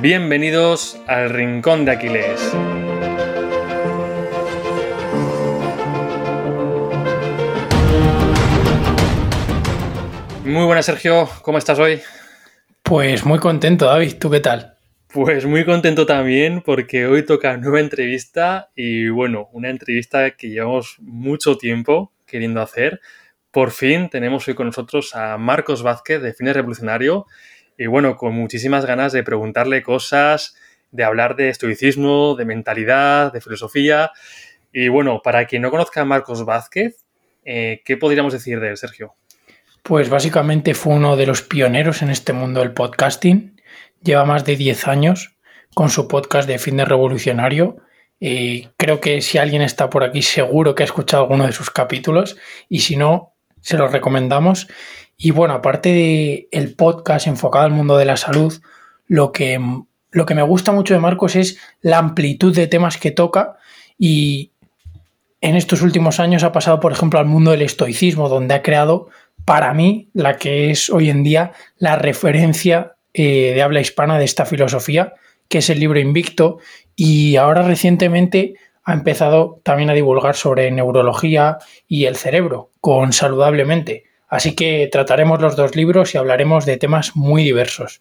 Bienvenidos al Rincón de Aquiles. Muy buenas, Sergio. ¿Cómo estás hoy? Pues muy contento, David. ¿Tú qué tal? Pues muy contento también porque hoy toca nueva entrevista y bueno, una entrevista que llevamos mucho tiempo queriendo hacer. Por fin tenemos hoy con nosotros a Marcos Vázquez de Fines Revolucionario y bueno, con muchísimas ganas de preguntarle cosas, de hablar de estoicismo, de mentalidad, de filosofía. Y bueno, para quien no conozca a Marcos Vázquez, eh, ¿qué podríamos decir de él, Sergio? Pues básicamente fue uno de los pioneros en este mundo del podcasting. Lleva más de 10 años con su podcast de Fitness Revolucionario. Y creo que si alguien está por aquí seguro que ha escuchado alguno de sus capítulos y si no, se los recomendamos. Y bueno, aparte del el podcast enfocado al mundo de la salud, lo que, lo que me gusta mucho de Marcos es la amplitud de temas que toca y en estos últimos años ha pasado, por ejemplo, al mundo del estoicismo, donde ha creado para mí, la que es hoy en día la referencia eh, de habla hispana de esta filosofía, que es el libro Invicto, y ahora recientemente ha empezado también a divulgar sobre neurología y el cerebro, con Saludablemente. Así que trataremos los dos libros y hablaremos de temas muy diversos.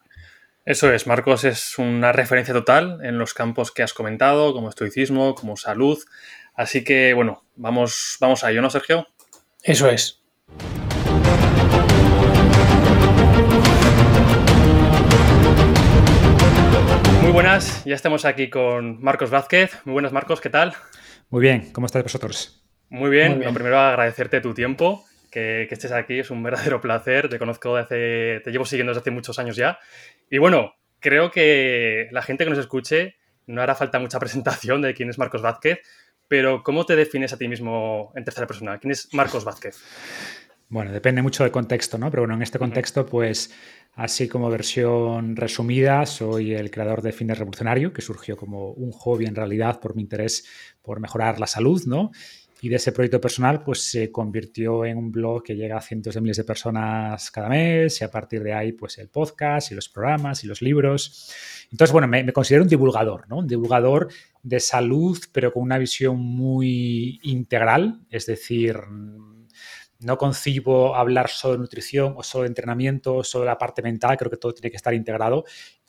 Eso es, Marcos es una referencia total en los campos que has comentado, como estoicismo, como salud. Así que, bueno, vamos, vamos a ello, ¿no, Sergio? Eso es. Muy buenas, ya estamos aquí con Marcos Vázquez. Muy buenas, Marcos, ¿qué tal? Muy bien, ¿cómo estáis vosotros? Muy bien, lo primero agradecerte tu tiempo, que, estés aquí, es un verdadero placer, te conozco desde hace, te llevo siguiendo desde hace muchos años ya. Y bueno, creo que la gente que nos escuche no hará falta mucha presentación de quién es Marcos Vázquez, pero ¿cómo te defines a ti mismo en tercera persona? ¿Quién es Marcos Vázquez? Bueno, depende mucho del contexto, ¿no? Pero bueno, en este contexto, pues así como versión resumida, soy el creador de Fines Revolucionario, que surgió como un hobby en realidad por mi interés por mejorar la salud, ¿no? Y de ese proyecto personal, pues se convirtió en un blog que llega a cientos de miles de personas cada mes y a partir de ahí, pues el podcast y los programas y los libros. Entonces, bueno, me, considero un divulgador, ¿no? Un divulgador de salud, pero con una visión muy integral, es decir, no concibo hablar solo de nutrición o solo de entrenamiento, o solo de la parte mental, creo que todo tiene que estar integrado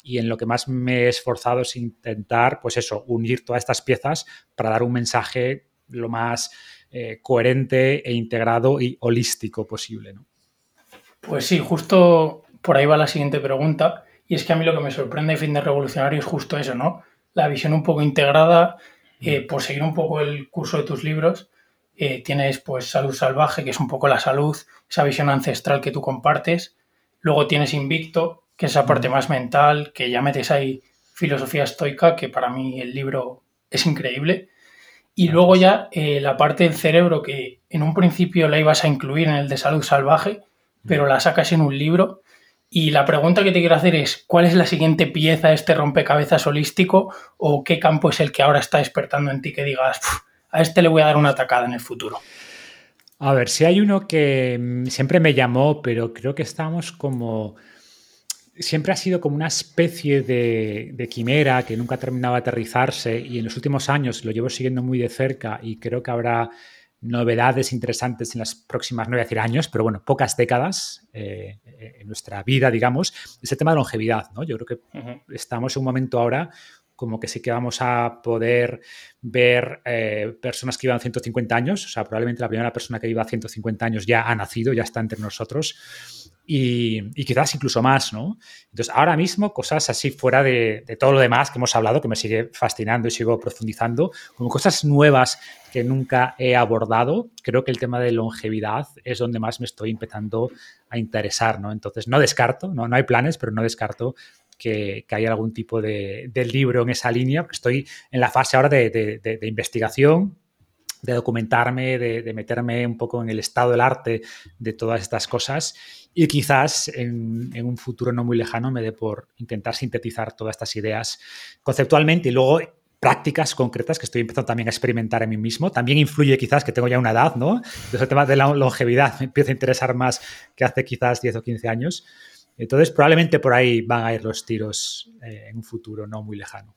y en lo que más me he esforzado es intentar, pues eso, unir todas estas piezas para dar un mensaje lo más eh, coherente e integrado y holístico posible. ¿no? Pues sí, justo por ahí va la siguiente pregunta y es que a mí lo que me sorprende de Fitness Revolucionario es justo eso, ¿no? La visión un poco integrada, eh, por seguir un poco el curso de tus libros, eh, tienes pues salud salvaje, que es un poco la salud, esa visión ancestral que tú compartes. Luego tienes invicto, que es esa parte más mental, que ya metes ahí filosofía estoica, que para mí el libro es increíble. Y luego ya eh, la parte del cerebro, que en un principio la ibas a incluir en el de salud salvaje, pero la sacas en un libro. Y la pregunta que te quiero hacer es, ¿cuál es la siguiente pieza de este rompecabezas holístico o qué campo es el que ahora está despertando en ti que digas, a este le voy a dar una atacada en el futuro. A ver, si hay uno que mm, siempre me llamó, pero creo que estamos como... Siempre ha sido como una especie de, quimera que nunca ha terminado de aterrizarse y en los últimos años lo llevo siguiendo muy de cerca y creo que habrá novedades interesantes en las próximas, no voy a decir años, pero bueno, pocas décadas eh, en nuestra vida, digamos, es el tema de longevidad, ¿no? Yo creo que estamos en un momento ahora como que sí que vamos a poder ver eh, personas que vivan 150 años, o sea, probablemente la primera persona que viva 150 años ya ha nacido, ya está entre nosotros, y, quizás incluso más, ¿no? Entonces, ahora mismo, cosas así fuera de, todo lo demás que hemos hablado, que me sigue fascinando y sigo profundizando, como cosas nuevas que nunca he abordado, creo que el tema de longevidad es donde más me estoy empezando a interesar, ¿no? Entonces, no descarto, no, no hay planes, pero no descarto que, que haya algún tipo de, libro en esa línea, porque estoy en la fase ahora de, investigación, de documentarme, de, meterme un poco en el estado del arte de todas estas cosas y quizás en, un futuro no muy lejano me dé por intentar sintetizar todas estas ideas conceptualmente y luego prácticas concretas que estoy empezando también a experimentar en mí mismo. También influye quizás que tengo ya una edad, ¿no? Entonces el tema de la longevidad me empieza a interesar más que hace quizás 10 o 15 años. Entonces, probablemente por ahí van a ir los tiros eh, en un futuro no muy lejano.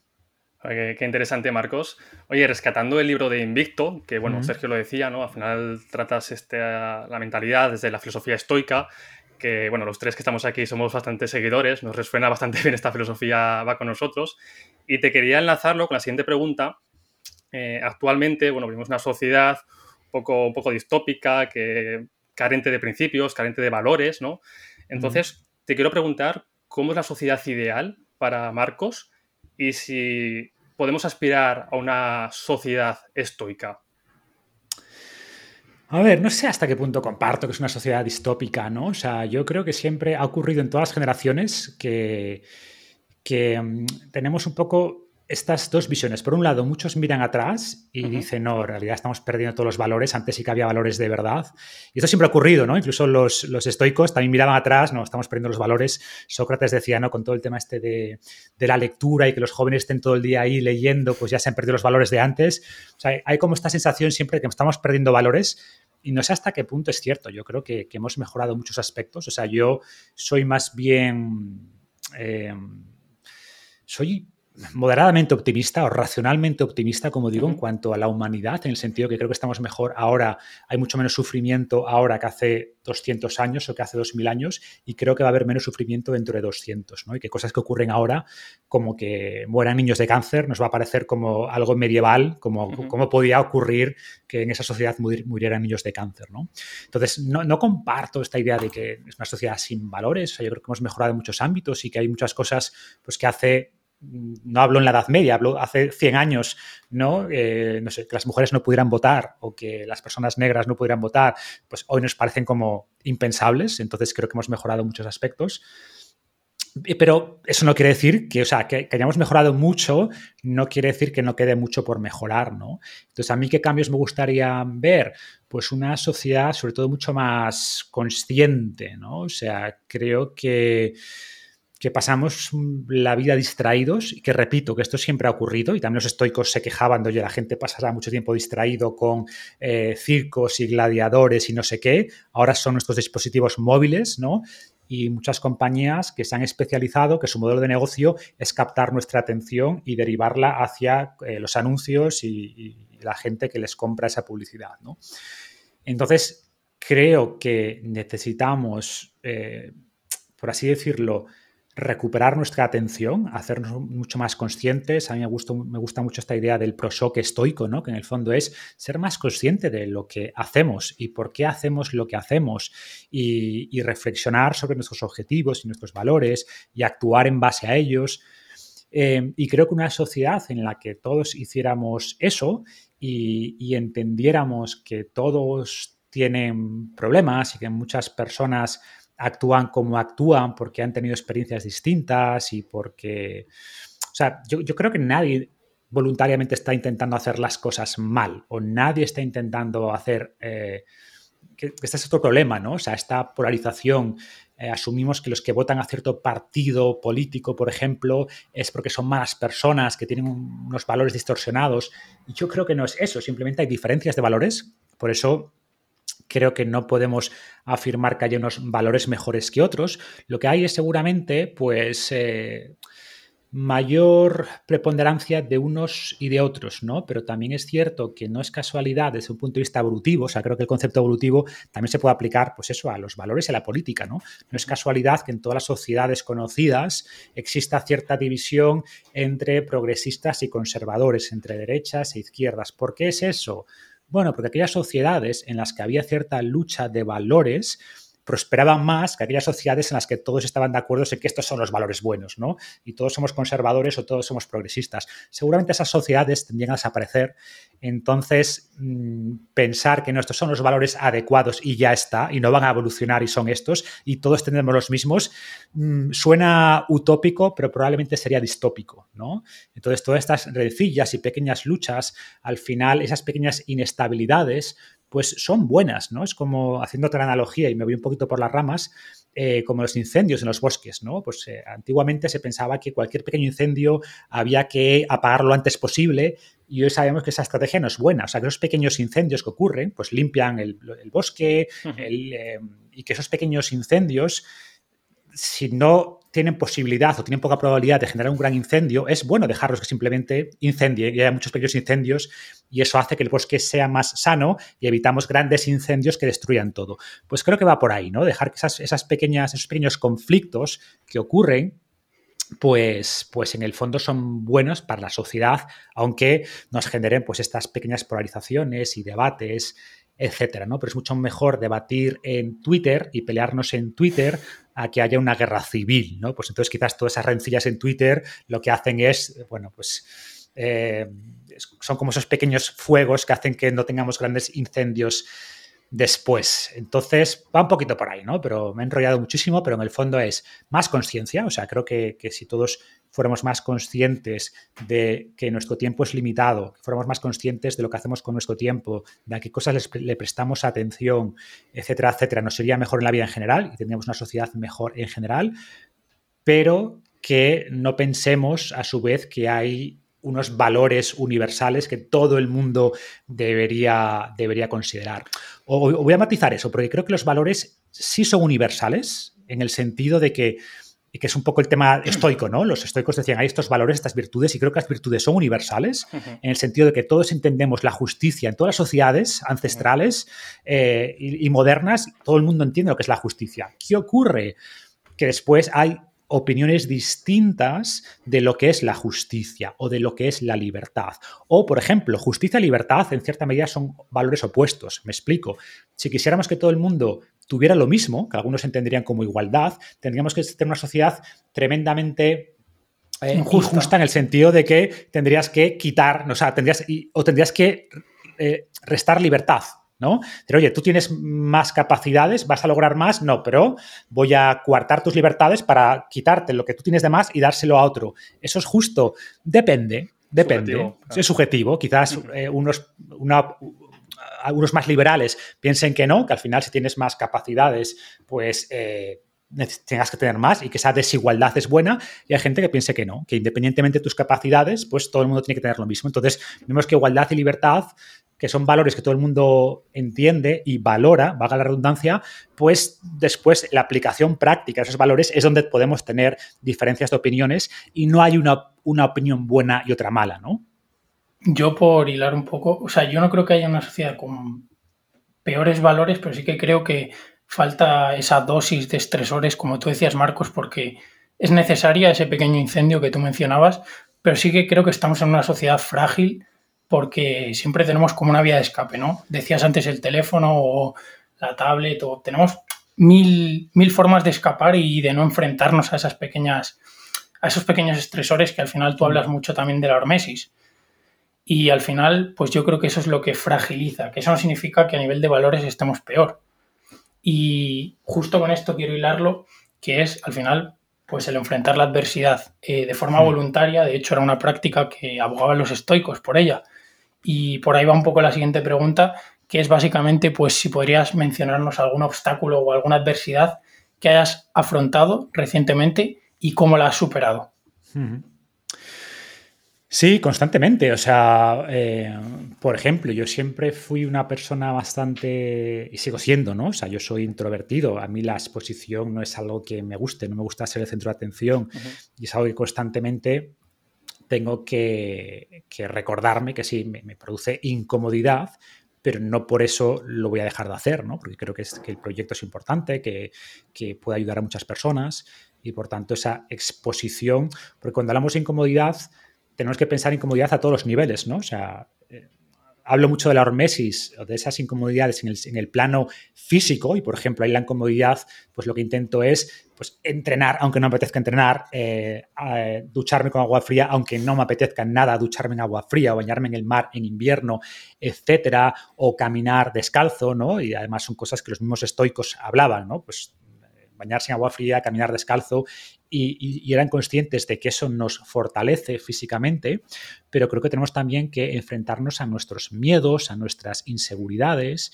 Qué, interesante, Marcos. Oye, rescatando el libro de Invicto, que bueno, Sergio lo decía, ¿no? Al final tratas este, la mentalidad desde la filosofía estoica, que bueno, los tres que estamos aquí somos bastante seguidores, nos resuena bastante bien esta filosofía, va con nosotros. Y te quería enlazarlo con la siguiente pregunta. Eh, actualmente, bueno, vivimos una sociedad un poco, un poco distópica, que carente de principios, carente de valores, ¿no? Entonces, te quiero preguntar, ¿cómo es la sociedad ideal para Marcos? y si podemos aspirar a una sociedad estoica. A ver, no sé hasta qué punto comparto que es una sociedad distópica, ¿no? O sea, yo creo que siempre ha ocurrido en todas las generaciones que, que mm, tenemos un poco estas dos visiones. Por un lado, muchos miran atrás y dicen, no, en realidad estamos perdiendo todos los valores, antes sí que había valores de verdad. Y esto siempre ha ocurrido, ¿no? Incluso los, los estoicos también miraban atrás, no, estamos perdiendo los valores. Sócrates decía, ¿no? Con todo el tema este de, de, la lectura y que los jóvenes estén todo el día ahí leyendo, pues ya se han perdido los valores de antes. O sea, hay como esta sensación siempre de que estamos perdiendo valores. Y no sé hasta qué punto es cierto. Yo creo que, que hemos mejorado muchos aspectos. O sea, yo soy más bien... Eh, soy moderadamente optimista o racionalmente optimista, como digo, en cuanto a la humanidad, en el sentido que creo que estamos mejor ahora, hay mucho menos sufrimiento ahora que hace 200 años o que hace 2000 años, y creo que va a haber menos sufrimiento dentro de 200, ¿no? Y que cosas que ocurren ahora, como que mueran niños de cáncer, nos va a parecer como algo medieval, como, como podía ocurrir que en esa sociedad murieran niños de cáncer, ¿no? Entonces, no, no comparto esta idea de que es una sociedad sin valores, yo creo que hemos mejorado en muchos ámbitos y que hay muchas cosas pues, que hace no hablo en la Edad Media, hablo hace 100 años, ¿no? Eh, no sé, que las mujeres no pudieran votar o que las personas negras no pudieran votar, pues hoy nos parecen como impensables, entonces creo que hemos mejorado muchos aspectos. Pero eso no quiere decir que, o sea, que, hayamos mejorado mucho, no quiere decir que no quede mucho por mejorar, ¿no? Entonces, a mí qué cambios me gustaría ver? Pues una sociedad sobre todo mucho más consciente, ¿no? O sea, creo que que pasamos la vida distraídos y que repito que esto siempre ha ocurrido y también los estoicos se quejaban de, oye, la gente pasará mucho tiempo distraído con eh, circos y gladiadores y no sé qué, ahora son nuestros dispositivos móviles, ¿no? Y muchas compañías que se han especializado, que su modelo de negocio es captar nuestra atención y derivarla hacia eh, los anuncios y, la gente que les compra esa publicidad, ¿no? Entonces, creo que necesitamos, eh, por así decirlo, recuperar nuestra atención, hacernos mucho más conscientes. A mí me gusta, me gusta mucho esta idea del proshock estoico, ¿no? que en el fondo es ser más consciente de lo que hacemos y por qué hacemos lo que hacemos y, reflexionar sobre nuestros objetivos y nuestros valores y actuar en base a ellos. Eh, y creo que una sociedad en la que todos hiciéramos eso y, y entendiéramos que todos tienen problemas y que muchas personas actúan como actúan porque han tenido experiencias distintas y porque... O sea, yo, creo que nadie voluntariamente está intentando hacer las cosas mal o nadie está intentando hacer... Eh, que, este es otro problema, ¿no? O sea, esta polarización, eh, asumimos que los que votan a cierto partido político, por ejemplo, es porque son malas personas, que tienen unos valores distorsionados. Y yo creo que no es eso, simplemente hay diferencias de valores. Por eso creo que no podemos afirmar que haya unos valores mejores que otros. Lo que hay es seguramente, pues, eh, mayor preponderancia de unos y de otros, ¿no? Pero también es cierto que no es casualidad desde un punto de vista evolutivo, o sea, creo que el concepto evolutivo también se puede aplicar, pues eso, a los valores y a la política, ¿no? No es casualidad que en todas las sociedades conocidas exista cierta división entre progresistas y conservadores, entre derechas e izquierdas. ¿Por qué es eso? Bueno, porque aquellas sociedades en las que había cierta lucha de valores prosperaban más que aquellas sociedades en las que todos estaban de acuerdo en que estos son los valores buenos, ¿no? Y todos somos conservadores o todos somos progresistas. Seguramente esas sociedades tendrían a desaparecer. Entonces, mm, pensar que nuestros son los valores adecuados y ya está, y no van a evolucionar y son estos, y todos tenemos los mismos, mm, suena utópico, pero probablemente sería distópico, ¿no? Entonces, todas estas rencillas y pequeñas luchas, al final, esas pequeñas inestabilidades, pues son buenas, ¿no? Es como, haciendo otra analogía y me voy un poquito por las ramas, eh, como los incendios en los bosques, ¿no? Pues eh, antiguamente se pensaba que cualquier pequeño incendio había que apagarlo lo antes posible y hoy sabemos que esa estrategia no es buena. O sea, que esos pequeños incendios que ocurren, pues limpian el, bosque eh, y que esos pequeños incendios si no tienen posibilidad o tienen poca probabilidad de generar un gran incendio, es bueno dejarlos que simplemente incendien. Y hay muchos pequeños incendios y eso hace que el bosque sea más sano y evitamos grandes incendios que destruyan todo. Pues creo que va por ahí, ¿no? Dejar que esas, esas pequeñas, esos pequeños conflictos que ocurren pues, pues en el fondo son buenos para la sociedad, aunque nos generen pues estas pequeñas polarizaciones y debates etcétera, ¿no? Pero es mucho mejor debatir en Twitter y pelearnos en Twitter a que haya una guerra civil, ¿no? Pues entonces quizás todas esas rencillas en Twitter lo que hacen es, bueno, pues eh, son como esos pequeños fuegos que hacen que no tengamos grandes incendios después. Entonces, va un poquito por ahí, ¿no? Pero me he enrollado muchísimo, pero en el fondo es más conciencia, o sea, creo que, si todos fuéramos más conscientes de que nuestro tiempo es limitado, que fuéramos más conscientes de lo que hacemos con nuestro tiempo, de a qué cosas le prestamos atención, etcétera, etcétera, nos sería mejor en la vida en general y tendríamos una sociedad mejor en general, pero que no pensemos a su vez que hay unos valores universales que todo el mundo debería, debería considerar. O, voy a matizar eso, porque creo que los valores sí son universales, en el sentido de que, que es un poco el tema estoico, ¿no? Los estoicos decían, hay estos valores, estas virtudes, y creo que las virtudes son universales, en el sentido de que todos entendemos la justicia en todas las sociedades ancestrales eh, y modernas, todo el mundo entiende lo que es la justicia. ¿Qué ocurre? Que después hay opiniones distintas de lo que es la justicia o de lo que es la libertad. O, por ejemplo, justicia y libertad en cierta medida son valores opuestos. Me explico. Si quisiéramos que todo el mundo tuviera lo mismo, que algunos entenderían como igualdad, tendríamos que tener una sociedad tremendamente eh, injusta. en el sentido de que tendrías que quitar, o sea, tendrías, o tendrías que eh, restar libertad ¿no? Pero oye, tú tienes más capacidades, vas a lograr más, no, pero voy a coartar tus libertades para quitarte lo que tú tienes de más y dárselo a otro. ¿Eso es justo? Depende, depende. Es subjetivo. Quizás eh, unos, algunos más liberales piensen que no, que al final si tienes más capacidades, pues... Eh, tengas que tener más y que esa desigualdad es buena y hay gente que piense que no, que independientemente de tus capacidades, pues todo el mundo tiene que tener lo mismo. Entonces, vemos que igualdad y libertad que son valores que todo el mundo entiende y valora, valga la redundancia, pues después la aplicación práctica de esos valores es donde podemos tener diferencias de opiniones y no hay una, una opinión buena y otra mala, ¿no? Yo por hilar un poco, o sea, yo no creo que haya una sociedad con peores valores, pero sí que creo que falta esa dosis de estresores, como tú decías, Marcos, porque es necesaria ese pequeño incendio que tú mencionabas, pero sí que creo que estamos en una sociedad frágil porque siempre tenemos como una vía de escape, ¿no? Decías antes el teléfono o la tablet, o tenemos mil, mil formas de escapar y de no enfrentarnos a esas pequeñas, a esos pequeños estresores que al final tú hablas mucho también de la hormesis. Y al final, pues yo creo que eso es lo que fragiliza, que eso no significa que a nivel de valores estemos peor. Y justo con esto quiero hilarlo, que es al final, pues el enfrentar la adversidad eh, de forma voluntaria. De hecho, era una práctica que abogaban los estoicos por ella. Y por ahí va un poco la siguiente pregunta, que es básicamente, pues si podrías mencionarnos algún obstáculo o alguna adversidad que hayas afrontado recientemente y cómo la has superado. Sí, constantemente. O sea, eh, por ejemplo, yo siempre fui una persona bastante, y sigo siendo, ¿no? O sea, yo soy introvertido. A mí la exposición no es algo que me guste, no me gusta ser el centro de atención. Y es algo que constantemente tengo que, recordarme que sí, me, produce incomodidad, pero no por eso lo voy a dejar de hacer, ¿no? Porque creo que, es, que el proyecto es importante, que, que, puede ayudar a muchas personas y por tanto esa exposición, porque cuando hablamos de incomodidad, tenemos que pensar en incomodidad a todos los niveles, ¿no? O sea, eh, hablo mucho de la hormesis o de esas incomodidades en el, plano físico y, por ejemplo, ahí la incomodidad, pues lo que intento es pues, entrenar, aunque no me apetezca entrenar, eh, ducharme con agua fría, aunque no me apetezca nada ducharme en agua fría o bañarme en el mar en invierno, etcétera, o caminar descalzo, ¿no? Y además son cosas que los mismos estoicos hablaban, ¿no? Pues bañarse en agua fría, caminar descalzo, y, eran conscientes de que eso nos fortalece físicamente, pero creo que tenemos también que enfrentarnos a nuestros miedos, a nuestras inseguridades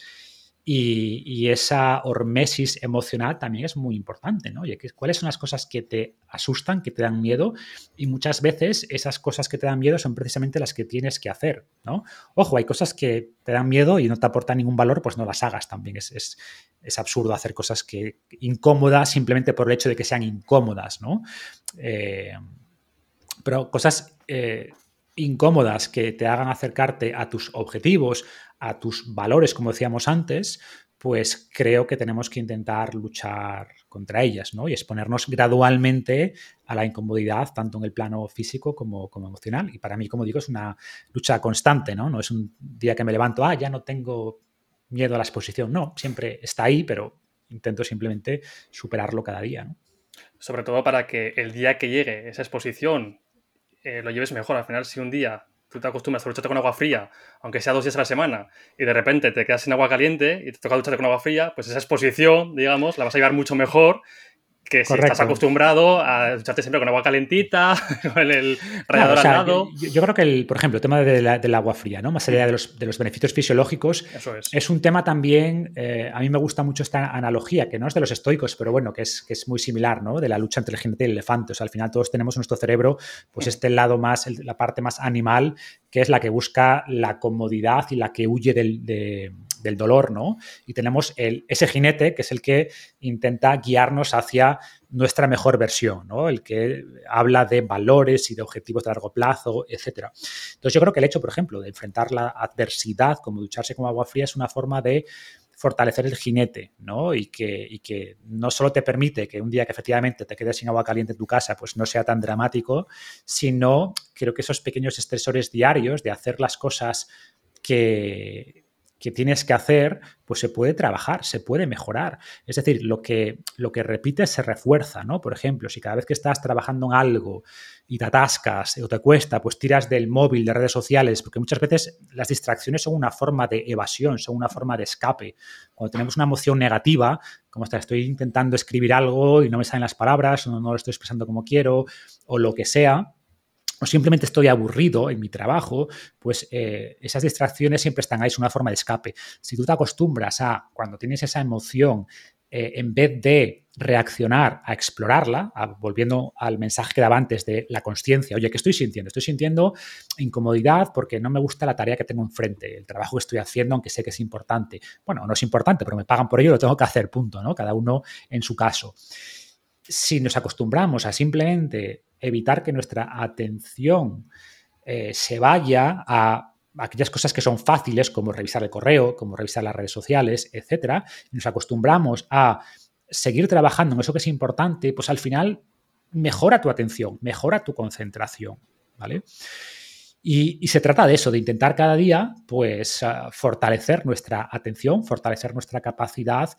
Y, esa hormesis emocional también es muy importante, ¿no? ¿cuáles son las cosas que te asustan, que te dan miedo? Y muchas veces esas cosas que te dan miedo son precisamente las que tienes que hacer, ¿no? Ojo, hay cosas que te dan miedo y no te aportan ningún valor, pues no las hagas también. Es, absurdo hacer cosas que incómodas simplemente por el hecho de que sean incómodas, ¿no? Eh, pero cosas eh, incómodas que te hagan acercarte a tus objetivos, a tus valores, como decíamos antes, pues creo que tenemos que intentar luchar contra ellas, ¿no? Y exponernos gradualmente a la incomodidad, tanto en el plano físico como, como, emocional. Y para mí, como digo, es una lucha constante, ¿no? No es un día que me levanto, ah, ya no tengo miedo a la exposición. No, siempre está ahí, pero intento simplemente superarlo cada día. Sobre todo para que el día que llegue esa exposición eh, lo lleves mejor. Al final, si un día tú te acostumbras a ducharte con agua fría, aunque sea dos días a la semana, y de repente te quedas sin agua caliente y te toca ducharte con agua fría, pues esa exposición, digamos, la vas a llevar mucho mejor que si estás acostumbrado a ducharte siempre con agua calentita, con el radiador al lado. Yo, creo que, el, por ejemplo, el tema del agua fría, ¿no? Más allá de los, de los beneficios fisiológicos, es. un tema también, eh, a mí me gusta mucho esta analogía, que no es de los estoicos, pero bueno, que es, que es muy similar, ¿no? De la lucha entre el jinete y el elefante. O sea, al final todos tenemos en nuestro cerebro, pues este lado más, la parte más animal, que es la que busca la comodidad y la que huye del, del dolor, ¿no? Y tenemos el, ese jinete que es el que intenta guiarnos hacia nuestra mejor versión, ¿no? El que habla de valores y de objetivos de largo plazo, etc. Entonces yo creo que el hecho, por ejemplo, de enfrentar la adversidad como ducharse con agua fría es una forma de fortalecer el jinete, ¿no? Y que, y que, no solo te permite que un día que efectivamente te quedes sin agua caliente en tu casa, pues no sea tan dramático, sino creo que esos pequeños estresores diarios de hacer las cosas que, que tienes que hacer, pues se puede trabajar, se puede mejorar. Es decir, lo que, lo que repites se refuerza, ¿no? Por ejemplo, si cada vez que estás trabajando en algo y te atascas o te cuesta, pues tiras del móvil, de redes sociales, porque muchas veces las distracciones son una forma de evasión, son una forma de escape. Cuando tenemos una emoción negativa, como hasta estoy intentando escribir algo y no me salen las palabras, o no lo estoy expresando como quiero, o lo que sea, o simplemente estoy aburrido en mi trabajo, pues eh, esas distracciones siempre están ahí, es una forma de escape. Si tú te acostumbras a, cuando tienes esa emoción, eh, en vez de reaccionar a explorarla, volviendo al mensaje que daba antes de la conciencia, oye, ¿qué estoy sintiendo? Estoy sintiendo incomodidad porque no me gusta la tarea que tengo enfrente, el trabajo que estoy haciendo, aunque sé que es importante. Bueno, no es importante, pero me pagan por ello, lo tengo que hacer, punto, ¿no? Cada uno en su caso. Si nos acostumbramos a simplemente evitar que nuestra atención eh, se vaya a aquellas cosas que son fáciles, como revisar el correo, como revisar las redes sociales, etcétera, nos acostumbramos a seguir trabajando en eso que es importante, pues al final mejora tu atención, mejora tu concentración, ¿vale? Y, se trata de eso, de intentar cada día, pues, ah, fortalecer nuestra atención, fortalecer nuestra capacidad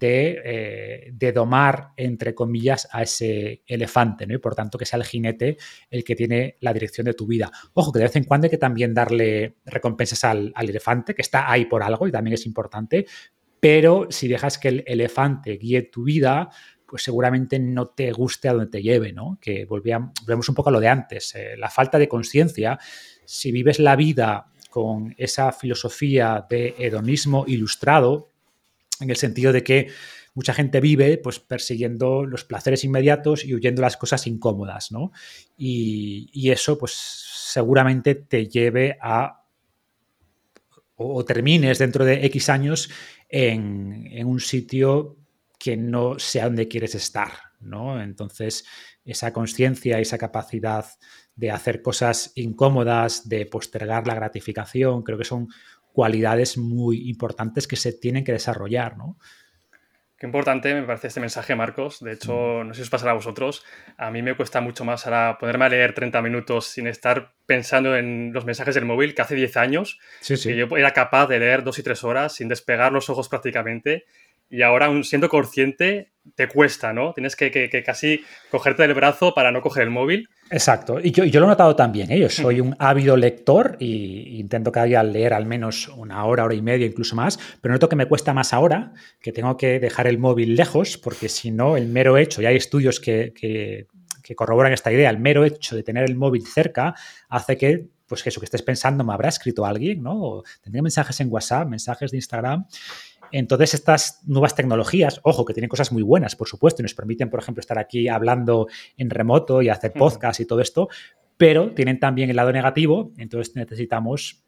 eh, de, domar, entre comillas, a ese elefante, ¿no? Y por tanto, que sea el jinete el que tiene la dirección de tu vida. Ojo, que de vez en cuando hay que también darle recompensas al, elefante, que está ahí por algo y también es importante, pero si dejas que el elefante guíe tu vida, pues seguramente no te guste a donde te lleve, ¿no? Que volvemos un poco a lo de antes. Eh, la falta de conciencia, si vives la vida con esa filosofía de hedonismo ilustrado, en el sentido de que mucha gente vive pues persiguiendo los placeres inmediatos y huyendo las cosas incómodas, ¿no? Y, eso pues seguramente te lleve a o, termines dentro de X años en, en un sitio que no sea donde quieres estar, ¿no? Entonces, esa conciencia, esa capacidad de hacer cosas incómodas, de postergar la gratificación, creo que son cualidades muy importantes que se tienen que desarrollar, ¿no? Qué importante me parece este mensaje, Marcos. De hecho, no sé si os pasará a vosotros. A mí me cuesta mucho más ahora ponerme a leer 30 minutos sin estar pensando en los mensajes del móvil que hace 10 años. Sí, sí. Que yo era capaz de leer dos y tres horas sin despegar los ojos prácticamente y ahora, aún siendo consciente, te cuesta, ¿no? Tienes que, casi cogerte del brazo para no coger el móvil. Exacto. Y yo, yo lo he notado también. ¿eh? Yo soy un ávido lector e intento cada día leer al menos una hora, hora y media, incluso más, pero noto que me cuesta más ahora, que tengo que dejar el móvil lejos, porque si no, el mero hecho, y hay estudios que, que, corroboran esta idea, el mero hecho de tener el móvil cerca hace que pues eso que estés pensando, me habrá escrito alguien, ¿no? O tendría mensajes en WhatsApp, mensajes de Instagram Entonces, estas nuevas tecnologías, ojo, que tienen cosas muy buenas, por supuesto, y nos permiten, por ejemplo, estar aquí hablando en remoto y hacer podcast y todo esto, pero tienen también el lado negativo, entonces necesitamos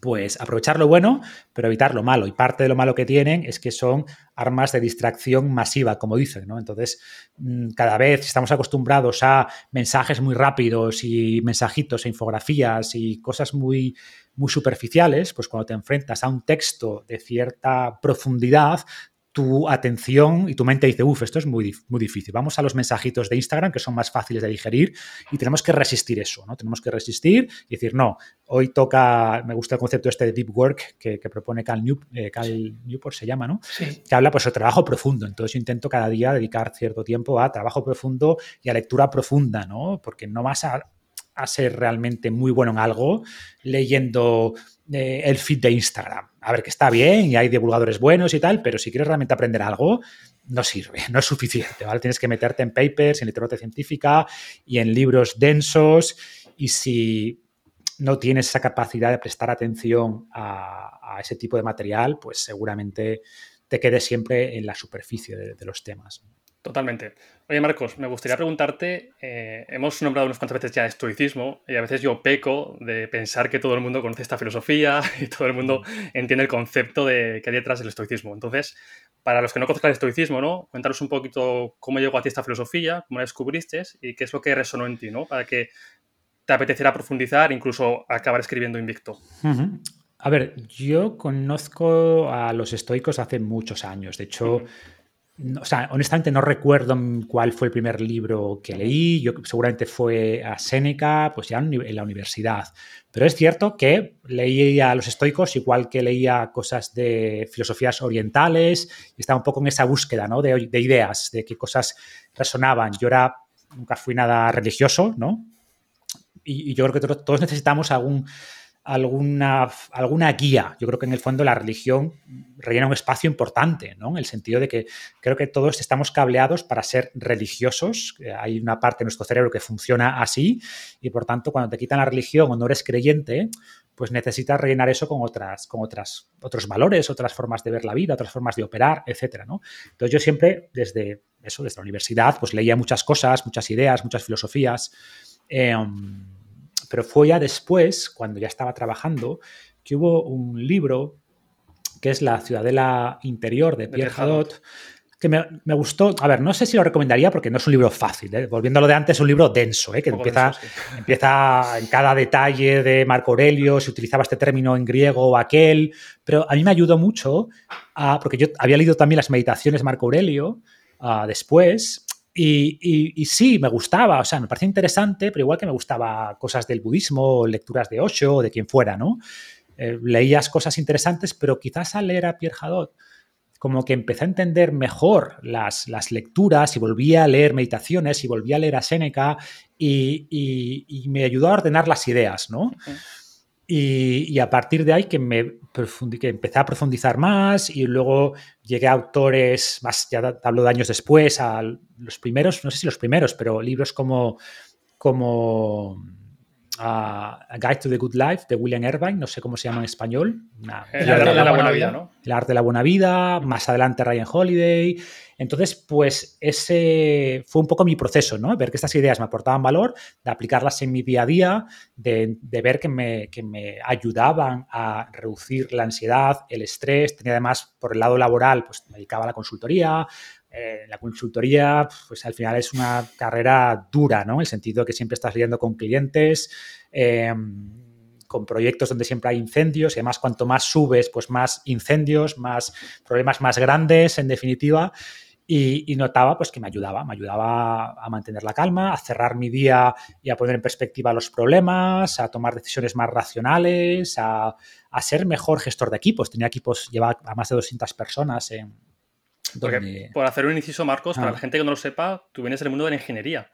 pues aprovechar lo bueno, pero evitar lo malo. Y parte de lo malo que tienen es que son armas de distracción masiva, como dicen, ¿no? Entonces, mm, cada vez estamos acostumbrados a mensajes muy rápidos y mensajitos e infografías y cosas muy, muy superficiales, pues cuando te enfrentas a un texto de cierta profundidad, tu atención y tu mente dice, uff, esto es muy, muy difícil. Vamos a los mensajitos de Instagram que son más fáciles de digerir y tenemos que resistir eso, ¿no? Tenemos que resistir y decir, no, hoy toca, me gusta el concepto este de deep work que, propone Cal, eh, Newport, se llama, ¿no? Sí. Que habla pues de trabajo profundo. Entonces yo intento cada día dedicar cierto tiempo a trabajo profundo y a lectura profunda, ¿no? Porque no vas a, a ser realmente muy bueno en algo leyendo eh, el feed de Instagram. A ver, que está bien y hay divulgadores buenos y tal, pero si quieres realmente aprender algo, no sirve, no es suficiente, ¿vale? Tienes que meterte en papers, en literatura científica y en libros densos y si no tienes esa capacidad de prestar atención a, ese tipo de material, pues seguramente te quedes siempre en la superficie de los temas. Totalmente. Oye, Marcos, me gustaría preguntarte, eh, hemos nombrado unas cuantas veces ya estoicismo y a veces yo peco de pensar que todo el mundo conoce esta filosofía y todo el mundo entiende el concepto de que hay detrás del estoicismo. Entonces, para los que no conozcan el estoicismo, ¿no? Cuéntanos un poquito cómo llegó a ti esta filosofía, cómo la descubriste y qué es lo que resonó en ti, ¿no? Para que te apeteciera profundizar, incluso acabar escribiendo Invicto. A ver, yo conozco a los estoicos hace muchos años. De hecho, o sea, honestamente no recuerdo cuál fue el primer libro que leí. Yo seguramente fue a Séneca, pues ya en la universidad. Pero es cierto que leía a los estoicos igual que leía cosas de filosofías orientales y estaba un poco en esa búsqueda, ¿no? De, de ideas, de qué cosas resonaban. Yo era, nunca fui nada religioso, ¿no? Y, y yo creo que todos necesitamos algún alguna, alguna guía. Yo creo que en el fondo la religión rellena un espacio importante, ¿no? En el sentido de que creo que todos estamos cableados para ser religiosos. Hay una parte de nuestro cerebro que funciona así y por tanto cuando te quitan la religión o no eres creyente, pues necesitas rellenar eso con otras, con otras, otros valores, otras formas de ver la vida, otras formas de operar, etcétera, ¿no? Entonces yo siempre desde eso, desde la universidad, pues leía muchas cosas, muchas ideas, muchas filosofías. Pero fue ya después, cuando ya estaba trabajando, que hubo un libro que es La Ciudadela Interior de Pierre Hadot, que me, gustó. A ver, no sé si lo recomendaría porque no es un libro fácil. ¿eh? Volviendo a lo de antes, es un libro denso, ¿eh? que empieza, empieza en cada detalle de Marco Aurelio, si utilizaba este término en griego o aquel. Pero a mí me ayudó mucho, porque yo había leído también las meditaciones de Marco Aurelio después, y, sí, me gustaba, o sea, me parecía interesante, pero igual que me gustaba cosas del budismo, lecturas de Osho o de quien fuera, ¿no? Eh, leías cosas interesantes, pero quizás al leer a Pierre Hadot, como que empecé a entender mejor las, las lecturas y volví a leer meditaciones y volví a leer a Séneca y, me ayudó a ordenar las ideas, ¿no? Y, a partir de ahí que me que empecé a profundizar más y luego llegué a autores, más ya hablo de años después, a los primeros, no sé si los primeros, pero libros como, como a Guide to the Good Life de William Irvine, no sé cómo se llama en español. el, arte de la, buena vida, ¿no? El arte de la buena vida, más adelante Ryan Holiday. Entonces, pues ese fue un poco mi proceso, ¿no? Ver que estas ideas me aportaban valor, de aplicarlas en mi día a día, de, ver que me, que me, ayudaban a reducir la ansiedad, el estrés. Tenía además, por el lado laboral, pues me dedicaba a la consultoría, eh, la consultoría, pues al final es una carrera dura, ¿no? El sentido de que siempre estás lidiando con clientes, em, con proyectos donde siempre hay incendios y además cuanto más subes, pues más incendios, más problemas más grandes, en definitiva. Y, notaba pues que me ayudaba, me ayudaba a mantener la calma, a cerrar mi día y a poner en perspectiva los problemas, a tomar decisiones más racionales, a, ser mejor gestor de equipos. Tenía equipos, llevaba a más de 200 personas en, por hacer un inciso, Marcos, para ah. la gente que no lo sepa, tú vienes del mundo de la ingeniería.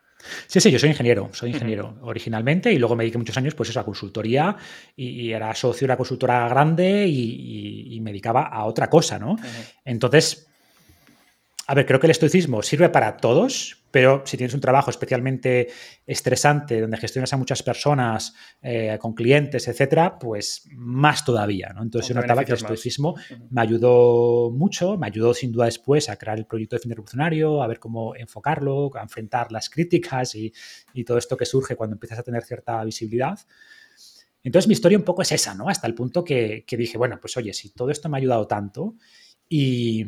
Sí, sí, yo soy ingeniero, soy ingeniero originalmente y luego me dediqué muchos años pues eso, a consultoría y, era socio de una consultora grande y, me dedicaba a otra cosa, ¿no? Entonces, a ver, creo que el estoicismo sirve para todos, pero si tienes un trabajo especialmente estresante, donde gestionas a muchas personas, eh, con clientes, etcétera, pues más todavía. ¿no? Entonces yo notaba que el estoicismo me ayudó mucho, me ayudó sin duda después a crear el proyecto de fin revolucionario, a ver cómo enfocarlo, a enfrentar las críticas y, y todo esto que surge cuando empiezas a tener cierta visibilidad. Entonces mi historia un poco es esa, ¿no? Hasta el punto que, que dije, bueno, pues oye, si todo esto me ha ayudado tanto y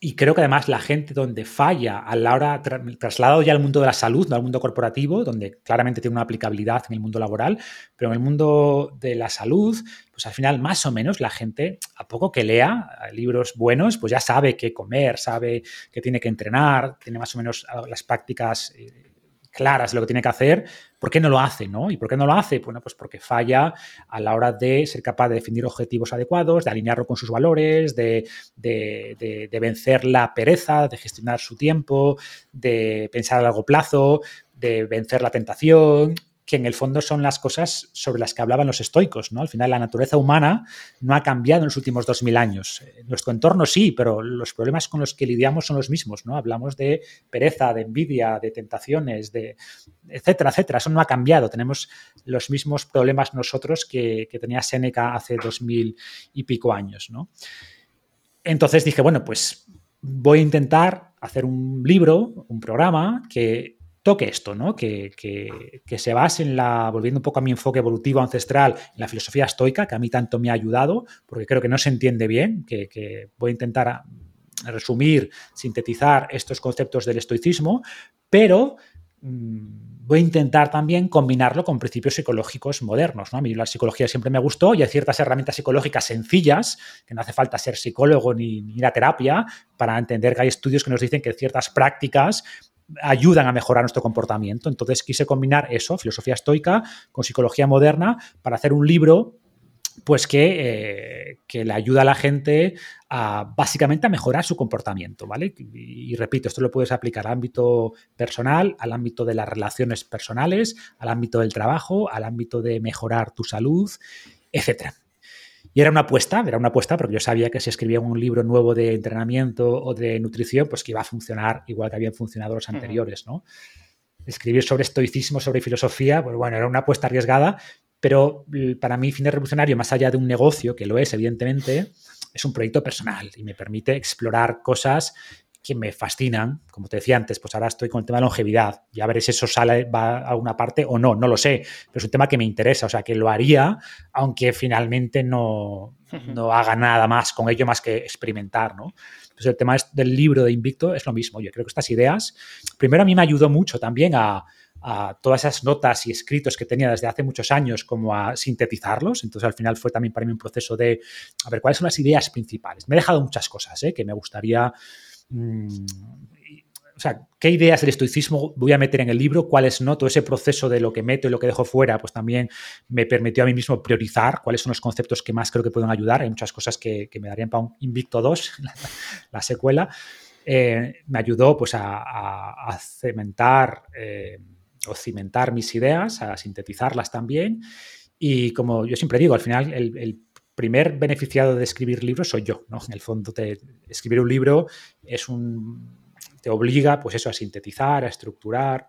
y creo que además la gente donde falla a la hora, trasladado ya al mundo de la salud, no al mundo corporativo, donde claramente tiene una aplicabilidad en el mundo laboral, pero en el mundo de la salud, pues al final más o menos la gente, a poco que lea libros buenos, pues ya sabe qué comer, sabe que tiene que entrenar, tiene más o menos las prácticas eh, claras lo que tiene que hacer, ¿por qué no lo hace? ¿no? ¿Y por qué no lo hace? Bueno, pues porque falla a la hora de ser capaz de definir objetivos adecuados, de alinearlo con sus valores, de, de, de vencer la pereza, de gestionar su tiempo, de pensar a largo plazo, de vencer la tentación, que en el fondo son las cosas sobre las que hablaban los estoicos. ¿no? Al final, la naturaleza humana no ha cambiado en los últimos dos mil años. Nuestro entorno sí, pero los problemas con los que lidiamos son los mismos. ¿no? Hablamos de pereza, de envidia, de tentaciones, de etcétera, etcétera. Eso no ha cambiado. Tenemos los mismos problemas nosotros que, tenía Séneca hace dos mil y pico años. ¿no? Entonces dije, bueno, pues voy a intentar hacer un libro, un programa que toque esto, ¿no? Que, se base en la, volviendo un poco a mi enfoque evolutivo ancestral, en la filosofía estoica, que a mí tanto me ha ayudado, porque creo que no se entiende bien, que, voy a intentar resumir, sintetizar estos conceptos del estoicismo, pero mm, voy a intentar también combinarlo con principios psicológicos modernos. ¿no? A mí la psicología siempre me gustó y hay ciertas herramientas psicológicas sencillas, que no hace falta ser psicólogo ni, ni ir a terapia, para entender que hay estudios que nos dicen que ciertas prácticas ayudan a mejorar nuestro comportamiento. Entonces quise combinar eso, filosofía estoica, con psicología moderna, para hacer un libro pues que, eh, que, le ayuda a la gente a básicamente a mejorar su comportamiento, ¿vale? Y, y, repito, esto lo puedes aplicar al ámbito personal, al ámbito de las relaciones personales, al ámbito del trabajo, al ámbito de mejorar tu salud, etcétera. Y era una apuesta, era una apuesta porque yo sabía que si escribía un libro nuevo de entrenamiento o de nutrición, pues que iba a funcionar igual que habían funcionado los anteriores, ¿no? Escribir sobre estoicismo, sobre filosofía, pues bueno, era una apuesta arriesgada, pero para mí Fin Revolucionario, más allá de un negocio, que lo es evidentemente, es un proyecto personal y me permite explorar cosas que me fascinan. Como te decía antes, pues ahora estoy con el tema de longevidad. Ya veré si eso sale, va a alguna parte o no, no lo sé. Pero es un tema que me interesa, o sea, que lo haría, aunque finalmente no, no haga nada más con ello más que experimentar, ¿no? Entonces el tema del libro de Invicto es lo mismo. Yo creo que estas ideas, primero a mí me ayudó mucho también a, a todas esas notas y escritos que tenía desde hace muchos años como a sintetizarlos. Entonces al final fue también para mí un proceso de a ver cuáles son las ideas principales. Me he dejado muchas cosas ¿eh? que me gustaría Mm, o sea, qué ideas del estoicismo voy a meter en el libro, cuáles no, todo ese proceso de lo que meto y lo que dejo fuera, pues también me permitió a mí mismo priorizar cuáles son los conceptos que más creo que pueden ayudar. Hay muchas cosas que, me darían para un Invicto 2, la, secuela. Eh, me ayudó pues a, cementar eh, o cimentar mis ideas, a sintetizarlas también. Y como yo siempre digo, al final el, el primer beneficiado de escribir libros soy yo, ¿no? En el fondo, te, escribir un libro es un, te obliga, pues eso, a sintetizar, a estructurar,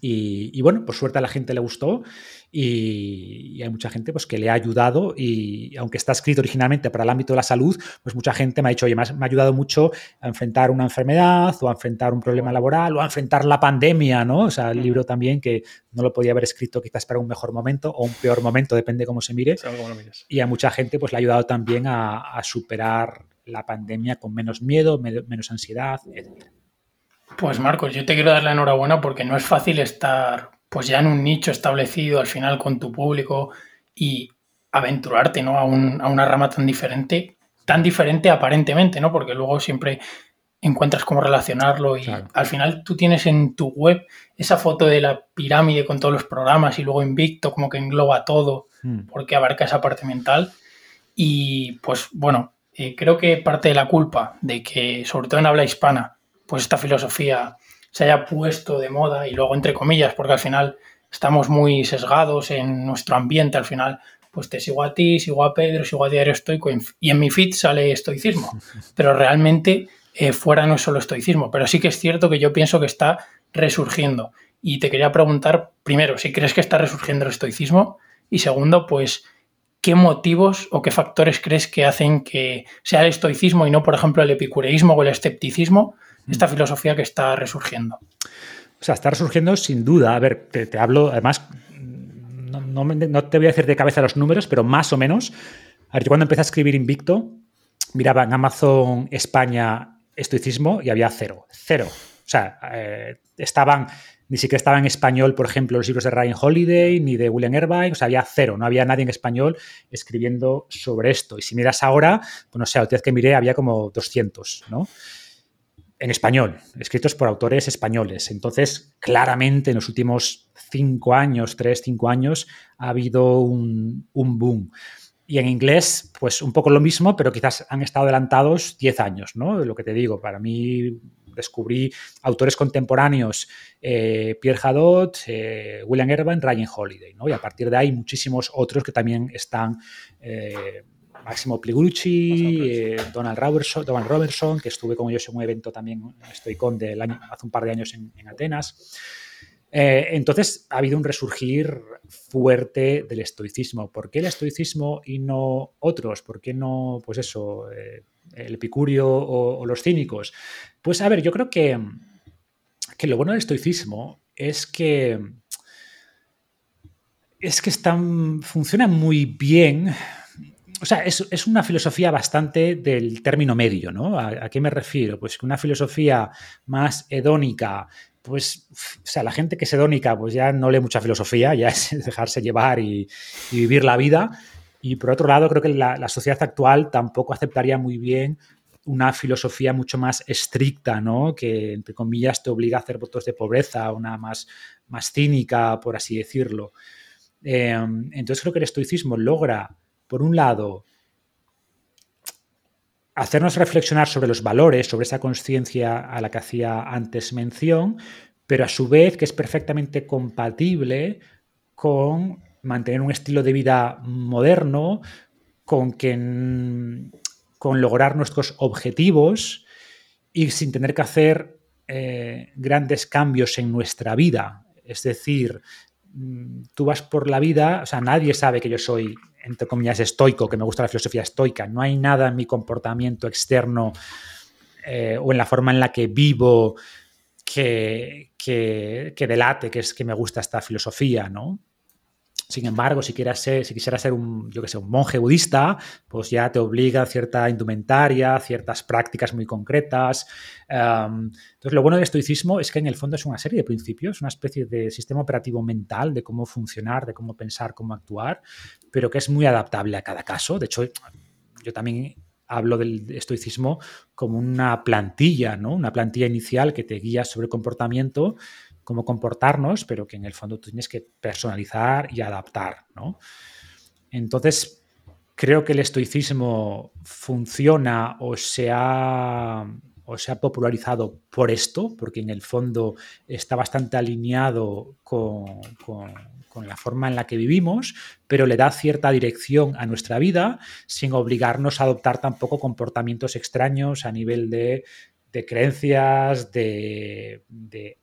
y, bueno, por suerte a la gente le gustó y, hay mucha gente pues, que le ha ayudado y aunque está escrito originalmente para el ámbito de la salud, pues mucha gente me ha dicho, oye, me ha, ayudado mucho a enfrentar una enfermedad o a enfrentar un problema laboral o a enfrentar la pandemia, ¿no? O sea, el libro también que no lo podía haber escrito quizás para un mejor momento o un peor momento, depende cómo se mire. y a mucha gente pues le ha ayudado también a, a superar la pandemia con menos miedo, menos ansiedad, etc. Pues Marcos, yo te quiero dar la enhorabuena porque no es fácil estar pues ya en un nicho establecido al final con tu público y aventurarte ¿no? a, una rama tan diferente, tan diferente aparentemente, ¿no? Porque luego siempre encuentras cómo relacionarlo y al final tú tienes en tu web esa foto de la pirámide con todos los programas y luego Invicto como que engloba todo hmm. porque abarca esa parte mental y pues bueno, eh, creo que parte de la culpa de que sobre todo en habla hispana pues esta filosofía se haya puesto de moda y luego entre comillas, porque al final estamos muy sesgados en nuestro ambiente, al final pues te sigo a ti, sigo a Pedro, sigo a Diario Estoico y en mi feed sale estoicismo, pero realmente eh, fuera no es solo estoicismo, pero sí que es cierto que yo pienso que está resurgiendo. Y te quería preguntar, primero, si crees que está resurgiendo el estoicismo y segundo, pues, ¿qué motivos o qué factores crees que hacen que sea el estoicismo y no, por ejemplo, el epicureísmo o el escepticismo, esta filosofía que está resurgiendo? O sea, está resurgiendo sin duda. A ver, te, hablo, además, no, no, te voy a decir de cabeza los números, pero más o menos. A ver, yo cuando empecé a escribir Invicto, miraba en Amazon España estoicismo y había cero. Cero. O sea, eh, estaban, ni siquiera estaba en español, por ejemplo, los libros de Ryan Holiday ni de William Irvine, o sea, había cero, no había nadie en español escribiendo sobre esto. Y si miras ahora, pues no sé, a vez que miré había como 200, ¿no? En español, escritos por autores españoles. Entonces, claramente en los últimos cinco años, tres, cinco años, ha habido un, boom. Y en inglés, pues un poco lo mismo, pero quizás han estado adelantados 10 años, ¿no? Lo que te digo, para mí descubrí autores contemporáneos, eh, Pierre Hadot, eh, William Irvine, Ryan Holiday, ¿no? Y a partir de ahí muchísimos otros que también están, eh, Máximo Pligrucci, Donald Robertson, Donald Robertson, que estuve con ellos en un evento también, estoy con del año, hace un par de años en, en Atenas. Eh, entonces ha habido un resurgir fuerte del estoicismo. ¿Por qué el estoicismo y no otros? ¿Por qué no, pues eso, eh, el epicurio o, los cínicos? Pues a ver, yo creo que, que lo bueno del estoicismo es que es que están, funciona muy bien. O sea, es, una filosofía bastante del término medio, ¿no? ¿A, ¿A, qué me refiero? Pues que una filosofía más hedónica, pues, o sea, la gente que es hedónica, pues ya no lee mucha filosofía, ya es dejarse llevar y, vivir la vida. Y por otro lado, creo que la, sociedad actual tampoco aceptaría muy bien una filosofía mucho más estricta, ¿no? Que, entre comillas, te obliga a hacer votos de pobreza, una más, más cínica, por así decirlo. Em, entonces creo que el estoicismo logra, por un lado, hacernos reflexionar sobre los valores, sobre esa conciencia a la que hacía antes mención, pero a su vez que es perfectamente compatible con mantener un estilo de vida moderno, con, con lograr nuestros objetivos y sin tener que hacer eh, grandes cambios en nuestra vida. Es decir, tú vas por la vida, o sea, nadie sabe que yo soy entre comillas, estoico, que me gusta la filosofía estoica. No hay nada en mi comportamiento externo eh, o en la forma en la que vivo que, que, que, delate que es que me gusta esta filosofía, ¿no? Sin embargo, si, quieras ser, si quisieras ser un, monje budista, pues ya te obliga a cierta indumentaria, ciertas prácticas muy concretas. entonces, lo bueno del estoicismo es que en el fondo es una serie de principios, una especie de sistema operativo mental de cómo funcionar, de cómo pensar, cómo actuar, pero que es muy adaptable a cada caso. De hecho, yo también hablo del estoicismo como una plantilla, ¿no? Una plantilla inicial que te guía sobre comportamiento cómo comportarnos, pero que en el fondo tú tienes que personalizar y adaptar, ¿no? Entonces, creo que el estoicismo funciona o se ha, o se ha popularizado por esto, porque en el fondo está bastante alineado con, con, la forma en la que vivimos, pero le da cierta dirección a nuestra vida sin obligarnos a adoptar tampoco comportamientos extraños a nivel de de creencias, de,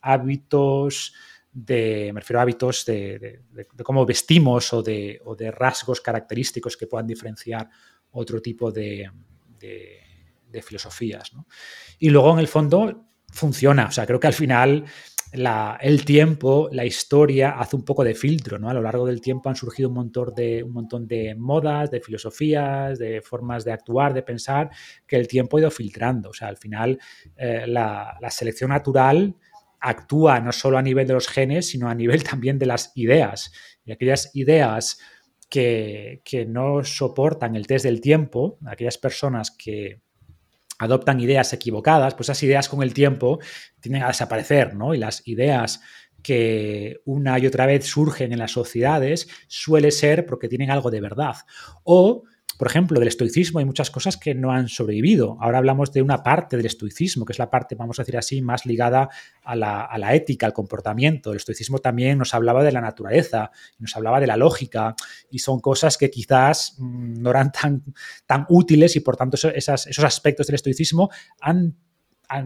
hábitos, de, me refiero a hábitos de, cómo vestimos o, de, rasgos característicos que puedan diferenciar otro tipo de, filosofías. Y luego, en el fondo, funciona. O sea, creo que al final el tiempo, la historia, hace un poco de filtro, ¿no? A lo largo del tiempo han surgido un montón de, un montón de modas, de filosofías, de formas de actuar, de pensar, que el tiempo ha ido filtrando. O sea, al final eh, la, selección natural actúa no solo a nivel de los genes, sino a nivel también de las ideas. Y aquellas ideas que, que no soportan el test del tiempo, aquellas personas que adoptan ideas equivocadas, pues esas ideas con el tiempo tienden a desaparecer, ¿no? Y las ideas que una y otra vez surgen en las sociedades suele ser porque tienen algo de verdad. O por ejemplo, del estoicismo hay muchas cosas que no han sobrevivido. Ahora hablamos de una parte del estoicismo, que es la parte, vamos a decir así, más ligada a la, ética, al comportamiento. El estoicismo también nos hablaba de la naturaleza, nos hablaba de la lógica, y son cosas que quizás mm, no eran tan, tan útiles y por tanto esos aspectos del estoicismo han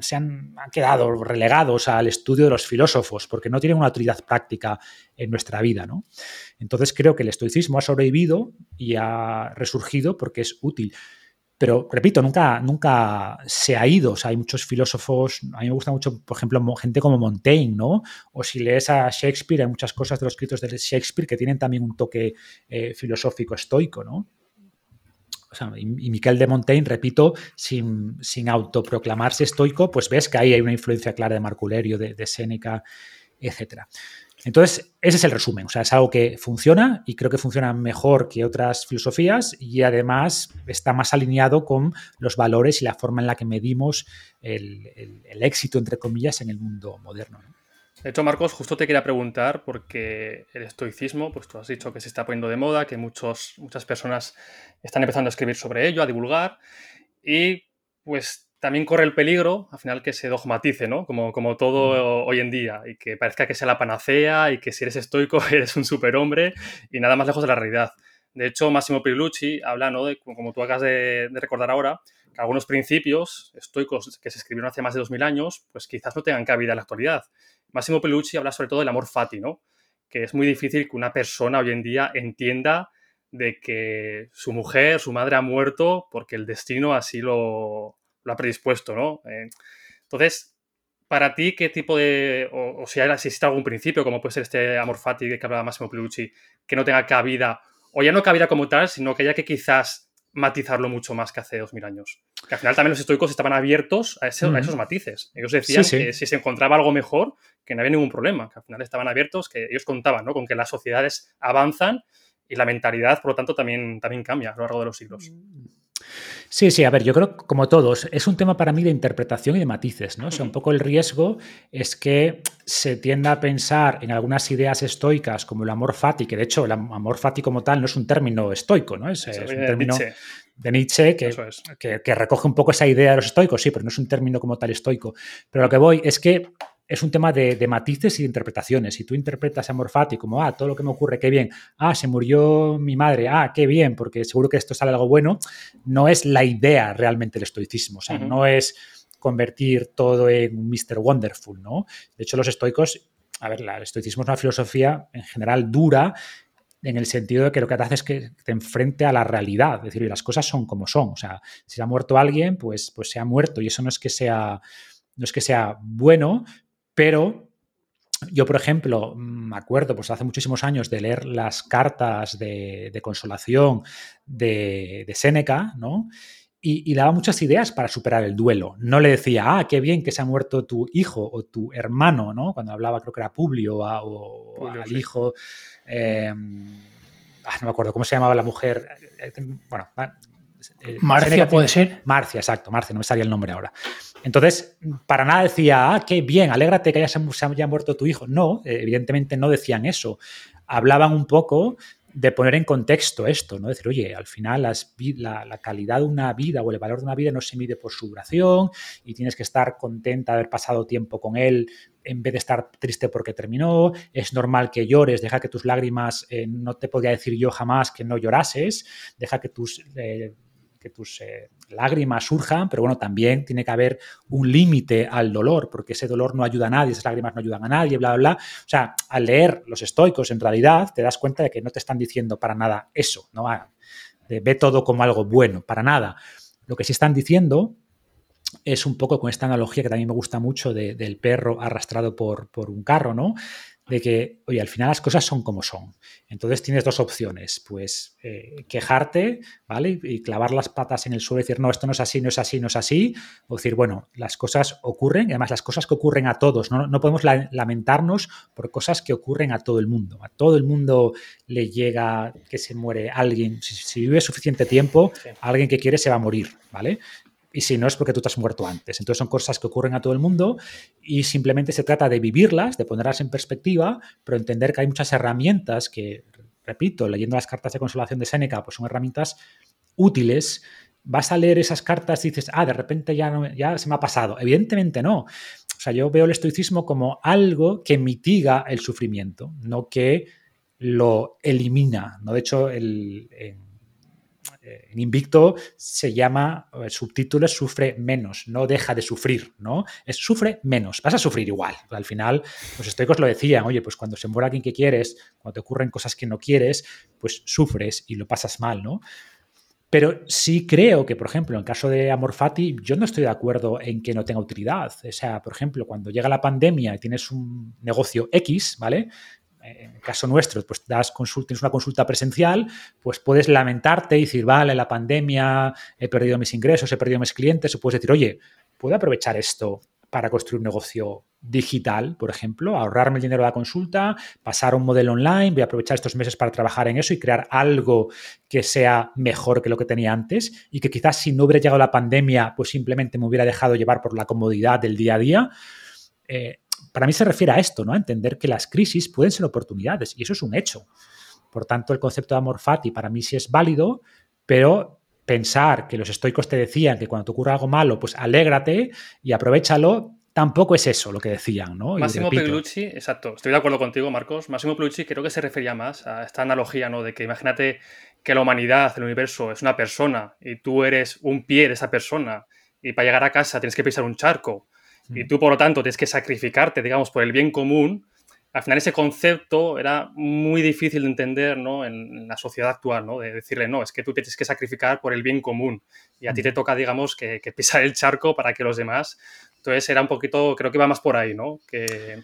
se han, quedado relegados al estudio de los filósofos porque no tienen una utilidad práctica en nuestra vida. ¿no? Entonces creo que el estoicismo ha sobrevivido y ha resurgido porque es útil. Pero, repito, nunca, nunca se ha ido. Hay muchos filósofos, a mí me gusta mucho, por ejemplo, gente como Montaigne, ¿no? O si lees a Shakespeare, hay muchas cosas de los escritos de Shakespeare que tienen también un toque eh, filosófico estoico, ¿no? O sea, y, Miquel de Montaigne, repito, sin, sin, autoproclamarse estoico, pues ves que ahí hay una influencia clara de Marculerio, de, de Séneca, etcétera. Entonces, ese es el resumen. O sea, es algo que funciona y creo que funciona mejor que otras filosofías y además está más alineado con los valores y la forma en la que medimos el, éxito, entre comillas, en el mundo moderno. De hecho, Marcos, justo te quería preguntar, porque el estoicismo, pues tú has dicho que se está poniendo de moda, que muchos, muchas personas están empezando a escribir sobre ello, a divulgar, y pues también corre el peligro, al final, que se dogmatice, ¿no? Como, como todo hoy en día, y que parezca que sea la panacea y que si eres estoico eres un superhombre y nada más lejos de la realidad. De hecho, Massimo Pilucci habla, ¿no? De, como tú acabas de, recordar ahora, que algunos principios estoicos que se escribieron hace más de 2000 años, pues quizás no tengan cabida en la actualidad. Massimo Pilucci habla sobre todo del amor fati, ¿no? Que es muy difícil que una persona hoy en día entienda de que su mujer, su madre ha muerto porque el destino así lo, lo ha predispuesto, ¿no? Eh, entonces, para ti, ¿qué tipo de. o, si, existe algún principio, como puede ser este amor fati que hablaba Massimo Pilucci, que no tenga cabida, o ya no cabida como tal, sino que haya que quizás matizarlo mucho más que hace dos mil años. Que al final también los estoicos estaban abiertos a, esos matices. Ellos decían que si se encontraba algo mejor, que no había ningún problema, que al final estaban abiertos, que ellos contaban ¿no? con que las sociedades avanzan y la mentalidad, por lo tanto, también, también cambia a lo largo de los siglos. Mm. Sí, sí, a ver, yo creo como todos, es un tema para mí de interpretación y de matices, ¿no? O sea, un poco el riesgo es que se tienda a pensar en algunas ideas estoicas como el amor fati, que de hecho el amor fati como tal no es un término estoico, ¿no? Es, un término de Nietzsche que, que, que, recoge un poco esa idea de los estoicos, sí, pero no es un término como tal estoico. Pero lo que voy es que es un tema de, matices y de interpretaciones. Si tú interpretas a Morfati como, ah, todo lo que me ocurre, qué bien, ah, se murió mi madre, ah, qué bien, porque seguro que esto sale algo bueno, no es la idea realmente del estoicismo. O sea, no es convertir todo en un Mr. Wonderful, ¿no? De hecho, los estoicos, a ver, el estoicismo es una filosofía en general dura, en el sentido de que lo que te hace es que te enfrente a la realidad, es decir, las cosas son como son. O sea, si se ha muerto alguien, pues, pues se ha muerto. Y eso no es que sea, no es que sea bueno, pero yo, por ejemplo, me acuerdo, pues hace muchísimos años de leer las cartas de, consolación de, de Séneca, ¿no? Y, daba muchas ideas para superar el duelo. No le decía, ah, qué bien que se ha muerto tu hijo o tu hermano, ¿no? Cuando hablaba, creo que era Publio o, al hijo. Em, ah, no me acuerdo cómo se llamaba la mujer. Eh, bueno, eh, Marcia puede ser. Marcia, exacto, Marcia, no me salía el nombre ahora. Entonces, para nada decía, ah, qué bien, alégrate que haya, se haya muerto tu hijo. No, evidentemente no decían eso. Hablaban un poco de poner en contexto esto, ¿no? Decir, oye, al final la, calidad de una vida o el valor de una vida no se mide por su duración y tienes que estar contenta de haber pasado tiempo con él en vez de estar triste porque terminó. Es normal que llores, deja que tus lágrimas, eh, no te podía decir yo jamás que no llorases, deja que tus... Eh, que tus eh, lágrimas surjan, pero bueno, también tiene que haber un límite al dolor, porque ese dolor no ayuda a nadie, esas lágrimas no ayudan a nadie, bla, bla, bla. O sea, al leer los estoicos, en realidad te das cuenta de que no te están diciendo para nada eso, ¿no? Ah, ve todo como algo bueno, para nada. Lo que sí están diciendo es un poco con esta analogía que también me gusta mucho del perro arrastrado por, por un carro, ¿no? De que, oye, al final las cosas son como son. Entonces tienes dos opciones, pues eh, quejarte, ¿vale? Y clavar las patas en el suelo y decir, no, esto no es así, no es así, no es así. O decir, bueno, las cosas ocurren, y además las cosas que ocurren a todos, no, no podemos lamentarnos por cosas que ocurren a todo el mundo. A todo el mundo le llega que se muere alguien. Si, vive suficiente tiempo, alguien que quiere se va a morir, ¿vale? Y si no es porque tú te has muerto antes. Entonces son cosas que ocurren a todo el mundo y simplemente se trata de vivirlas, de ponerlas en perspectiva, pero entender que hay muchas herramientas que, repito, leyendo las cartas de consolación de Séneca, pues son herramientas útiles. Vas a leer esas cartas y dices, ah, de repente ya, no, ya se me ha pasado. Evidentemente no. O sea, yo veo el estoicismo como algo que mitiga el sufrimiento, no que lo elimina. ¿no? De hecho, el, en Invicto se llama, el subtítulo es sufre menos, no deja de sufrir, ¿no? Es sufre menos, vas a sufrir igual. Al final, los estoicos lo decían, oye, pues cuando se muere alguien que quieres, cuando te ocurren cosas que no quieres, pues sufres y lo pasas mal, ¿no? Pero sí creo que, por ejemplo, en caso de Amor Fati, yo no estoy de acuerdo en que no tenga utilidad. O sea, por ejemplo, cuando llega la pandemia y tienes un negocio X, ¿vale? En el caso nuestro, pues das consulta, tienes una consulta presencial, pues puedes lamentarte y decir, vale, la pandemia, he perdido mis ingresos, he perdido mis clientes, o puedes decir, oye, ¿puedo aprovechar esto para construir un negocio digital, por ejemplo, ahorrarme el dinero de la consulta, pasar a un modelo online, voy a aprovechar estos meses para trabajar en eso y crear algo que sea mejor que lo que tenía antes y que quizás si no hubiera llegado la pandemia, pues simplemente me hubiera dejado llevar por la comodidad del día a día. Eh, para mí se refiere a esto, ¿no? A entender que las crisis pueden ser oportunidades y eso es un hecho. Por tanto, el concepto de amor fati para mí sí es válido, pero pensar que los estoicos te decían que cuando te ocurra algo malo, pues alégrate y aprovechalo, tampoco es eso lo que decían, ¿no? Máximo Peglucci, exacto, estoy de acuerdo contigo, Marcos. Máximo Peglucci creo que se refería más a esta analogía, ¿no? De que imagínate que la humanidad, el universo, es una persona y tú eres un pie de esa persona y para llegar a casa tienes que pisar un charco y tú, por lo tanto, tienes que sacrificarte, digamos, por el bien común, al final ese concepto era muy difícil de entender ¿no? en, la sociedad actual, ¿no? de decirle, no, es que tú tienes que sacrificar por el bien común y a ti te toca, digamos, que, pisar el charco para que los demás. Entonces era un poquito, creo que va más por ahí, ¿no? Que...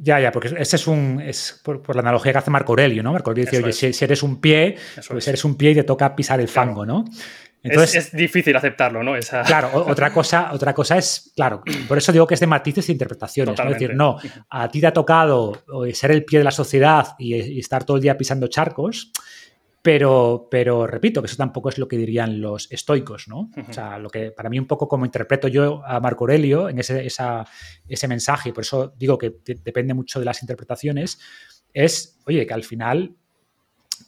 Ya, ya, porque ese es un es por, la analogía que hace Marco Aurelio, ¿no? Marco Aurelio dice, oye, si, eres un pie, pues eres un pie y te toca pisar el fango, ¿no? Es, difícil aceptarlo, ¿no? Claro, otra cosa, otra cosa es, claro, por eso digo que es de matices e interpretaciones. Es decir, no, a ti te ha tocado ser el pie de la sociedad y, estar todo el día pisando charcos, pero, pero repito que eso tampoco es lo que dirían los estoicos, ¿no? O sea, lo que para mí un poco como interpreto yo a Marco Aurelio en ese, ese mensaje, y por eso digo que depende mucho de las interpretaciones, es, oye, que al final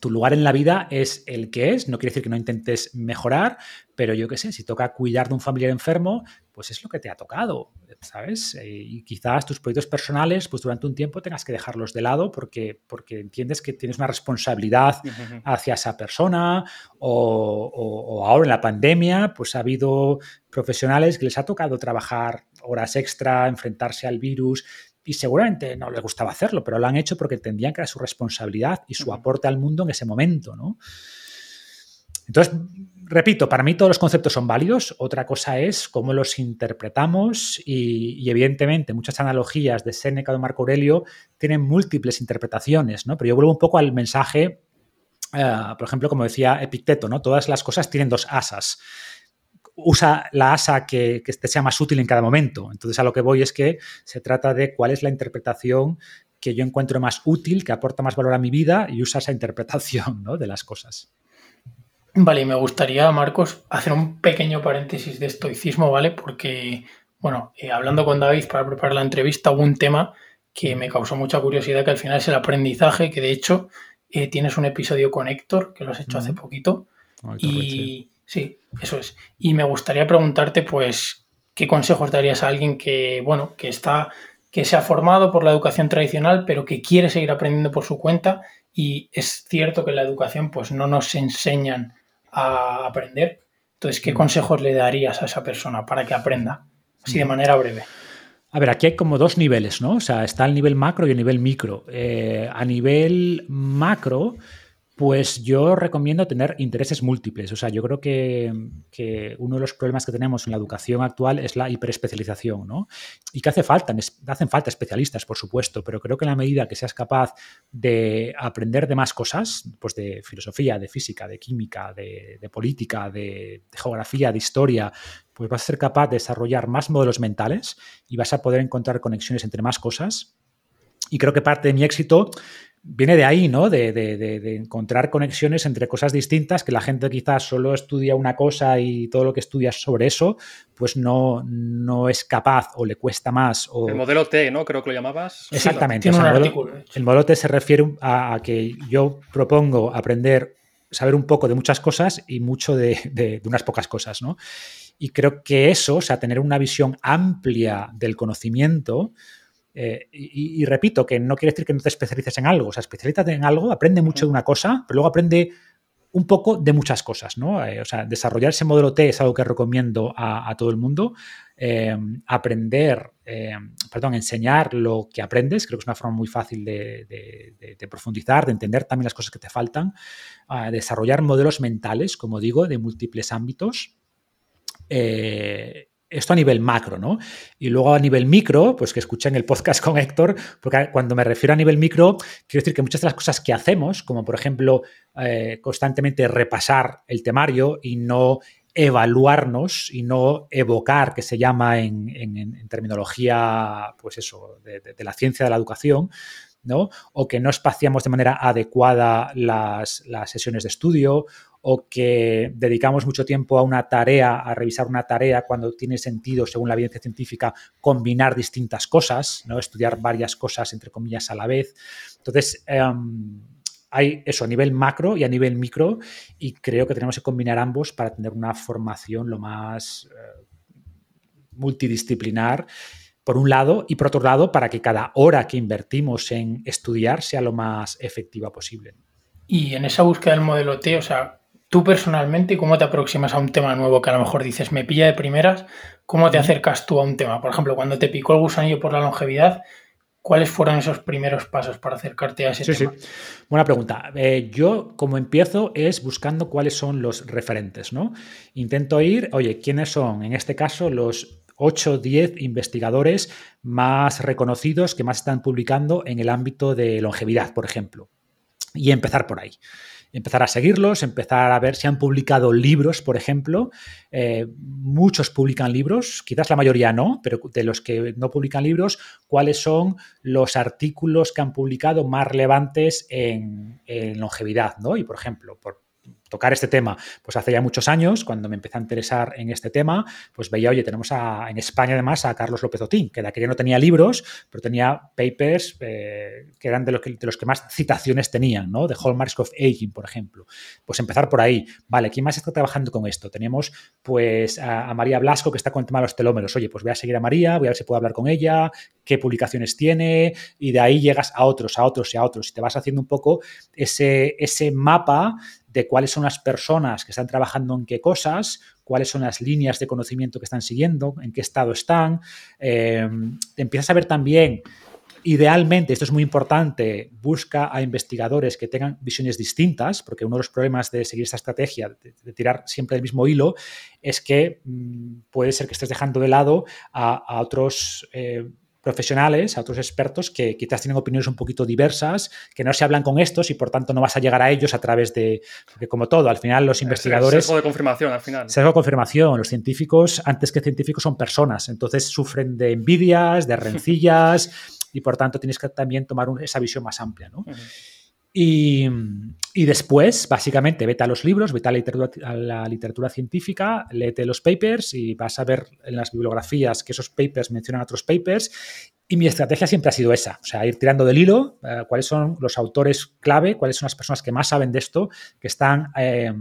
tu lugar en la vida es el que es, no quiere decir que no intentes mejorar, pero yo qué sé, si toca cuidar de un familiar enfermo, pues es lo que te ha tocado, ¿sabes? Eh, y quizás tus proyectos personales, pues durante un tiempo tengas que dejarlos de lado porque, porque entiendes que tienes una responsabilidad hacia esa persona o, o ahora en la pandemia, pues ha habido profesionales que les ha tocado trabajar horas extra, enfrentarse al virus, y seguramente no les gustaba hacerlo, pero lo han hecho porque entendían que era su responsabilidad y su aporte al mundo en ese momento, ¿no? Entonces, repito, para mí todos los conceptos son válidos. Otra cosa es cómo los interpretamos y, evidentemente muchas analogías de Séneca o de Marco Aurelio tienen múltiples interpretaciones, ¿no? Pero yo vuelvo un poco al mensaje, eh, por ejemplo, como decía Epicteto, ¿no? Todas las cosas tienen dos asas usa la asa que, te sea más útil en cada momento. Entonces a lo que voy es que se trata de cuál es la interpretación que yo encuentro más útil, que aporta más valor a mi vida y usa esa interpretación de las cosas. Vale, y me gustaría, Marcos, hacer un pequeño paréntesis de estoicismo, ¿vale? Porque, bueno, eh, hablando con David para preparar la entrevista, hubo un tema que me causó mucha curiosidad, que al final es el aprendizaje, que de hecho eh, tienes un episodio con Héctor, que lo has hecho hace poquito, y, Sí, eso es. Y me gustaría preguntarte, pues, ¿qué consejos darías a alguien que, bueno, que está, que se ha formado por la educación tradicional, pero que quiere seguir aprendiendo por su cuenta? Y es cierto que en la educación, pues, no nos enseñan a aprender. Entonces, ¿qué mm. consejos le darías a esa persona para que aprenda? Así de mm. manera breve. A ver, aquí hay como dos niveles, ¿no? O sea, está el nivel macro y el nivel micro. Eh, a nivel macro, pues yo recomiendo tener intereses múltiples. O sea, yo creo que, uno de los problemas que tenemos en la educación actual es la hiperespecialización, ¿no? Y que hace falta, hacen falta especialistas, por supuesto, pero creo que en la medida que seas capaz de aprender de más cosas, pues de filosofía, de física, de química, de, política, de, de geografía, de historia, pues vas a ser capaz de desarrollar más modelos mentales y vas a poder encontrar conexiones entre más cosas. Y creo que parte de mi éxito viene de ahí, ¿no? De, encontrar conexiones entre cosas distintas, que la gente quizás solo estudia una cosa y todo lo que estudias sobre eso, pues no, no es capaz o le cuesta más. O... El modelo T, ¿no? Creo que lo llamabas. Exactamente. el, modelo, T se refiere a, que yo propongo aprender, saber un poco de muchas cosas y mucho de, unas pocas cosas, ¿no? Y creo que eso, o sea, tener una visión amplia del conocimiento, eh, y, repito, que no quiere decir que no te especialices en algo. O sea, especialízate en algo, aprende mucho de una cosa, pero luego aprende un poco de muchas cosas, ¿no? Eh, o sea, desarrollar ese modelo T es algo que recomiendo a, todo el mundo. Eh, aprender, perdón, enseñar lo que aprendes, creo que es una forma muy fácil de, profundizar, de entender también las cosas que te faltan. desarrollar modelos mentales, como digo, de múltiples ámbitos esto a nivel macro, ¿no? Y luego a nivel micro, pues que escuchen el podcast con Héctor, porque cuando me refiero a nivel micro, quiero decir que muchas de las cosas que hacemos, como por ejemplo eh, constantemente repasar el temario y no evaluarnos y no evocar, que se llama en, terminología, pues eso, de, la ciencia de la educación, ¿no? O que no espaciamos de manera adecuada las, las sesiones de estudio, o que dedicamos mucho tiempo a una tarea, a revisar una tarea cuando tiene sentido, según la evidencia científica, combinar distintas cosas, ¿no? estudiar varias cosas, entre comillas, a la vez. Entonces, em, hay eso a nivel macro y a nivel micro y creo que tenemos que combinar ambos para tener una formación lo más eh, multidisciplinar por un lado, y por otro lado, para que cada hora que invertimos en estudiar sea lo más efectiva posible. Y en esa búsqueda del modelo T, o sea, Tú personalmente, ¿cómo te aproximas a un tema nuevo que a lo mejor dices, me pilla de primeras? ¿Cómo te acercas tú a un tema? Por ejemplo, cuando te picó el gusanillo por la longevidad, ¿cuáles fueron esos primeros pasos para acercarte a ese tema? Sí. Buena pregunta. Eh, yo, como empiezo, es buscando cuáles son los referentes, ¿no? Intento ir, oye, ¿quiénes son, en este caso, los 8 o 10 investigadores más reconocidos que más están publicando en el ámbito de longevidad, por ejemplo? Y empezar por ahí empezar a seguirlos, empezar a ver si han publicado libros, por ejemplo. Eh, muchos publican libros, quizás la mayoría no, pero de los que no publican libros, cuáles son los artículos que han publicado más relevantes en, en longevidad, ¿no? Y por ejemplo, por tocar este tema, pues hace ya muchos años, cuando me empecé a interesar en este tema, pues veía, oye, tenemos en España además a Carlos López Otín, que de aquella no tenía libros, pero tenía papers eh, que eran de los que, de los que más citaciones tenían, ¿no? De Hallmarks of Aging, por ejemplo. Pues empezar por ahí. Vale, ¿quién más está trabajando con esto? Tenemos pues a, María Blasco, que está con el tema de los telómeros. Oye, pues voy a seguir a María, voy a ver si puedo hablar con ella, qué publicaciones tiene, y de ahí llegas a otros, a otros y a otros, y te vas haciendo un poco ese, ese mapa de cuáles son las personas que están trabajando en qué cosas, cuáles son las líneas de conocimiento que están siguiendo, en qué estado están. Eh, empiezas a ver también, idealmente, esto es muy importante, busca a investigadores que tengan visiones distintas, porque uno de los problemas de seguir esta estrategia, de, tirar siempre el mismo hilo, es que mm, puede ser que estés dejando de lado a, otros... Eh, profesionales, a otros expertos que quizás tienen opiniones un poquito diversas, que no se hablan con estos y por tanto no vas a llegar a ellos a través de, porque como todo, al final los investigadores... Sesgo de confirmación, al final. Sesgo de confirmación. Los científicos, antes que científicos, son personas, entonces sufren de envidias, de rencillas y por tanto tienes que también tomar esa visión más amplia, ¿no? Y, después, básicamente, vete a los libros, vete a la, literatura, la, literatura, científica, léete los papers y vas a ver en las bibliografías que esos papers mencionan otros papers. Y mi estrategia siempre ha sido esa, o sea, ir tirando del hilo, eh, cuáles son los autores clave, cuáles son las personas que más saben de esto, que están... Eh,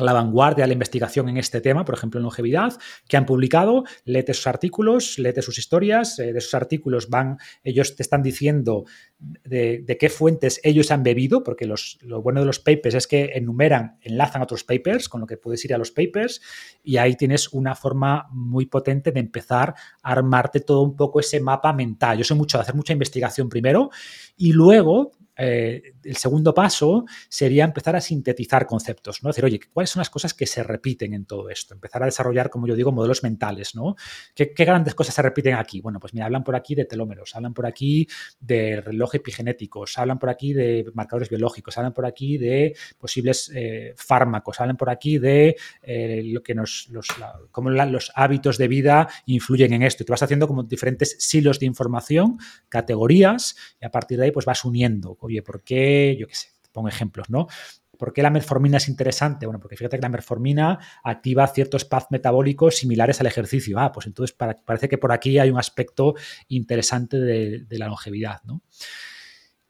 a la vanguardia de la investigación en este tema, por ejemplo en longevidad, que han publicado, léete sus artículos, léete sus historias, eh, de esos artículos van, ellos te están diciendo de, qué fuentes ellos han bebido, porque los, lo bueno de los papers es que enumeran, enlazan otros papers, con lo que puedes ir a los papers, y ahí tienes una forma muy potente de empezar a armarte todo un poco ese mapa mental. Yo soy mucho de hacer mucha investigación primero y luego eh, el segundo paso sería empezar a sintetizar conceptos, ¿no? Decir, oye, ¿cuáles son las cosas que se repiten en todo esto? Empezar a desarrollar, como yo digo, modelos mentales, ¿no? ¿Qué, grandes cosas se repiten aquí? Bueno, pues mira, hablan por aquí de telómeros, hablan por aquí de reloj epigenéticos, hablan por aquí de marcadores biológicos, hablan por aquí de posibles eh, fármacos, hablan por aquí de eh, lo que nos, los, cómo los hábitos de vida influyen en esto. Y te vas haciendo como diferentes silos de información, categorías, y a partir de ahí pues vas uniendo oye, ¿por qué? Yo qué sé, pongo ejemplos, ¿no? ¿Por qué la metformina es interesante? Bueno, porque fíjate que la metformina activa ciertos paths metabólicos similares al ejercicio. Ah, pues entonces parece que por aquí hay un aspecto interesante de, la longevidad, ¿no?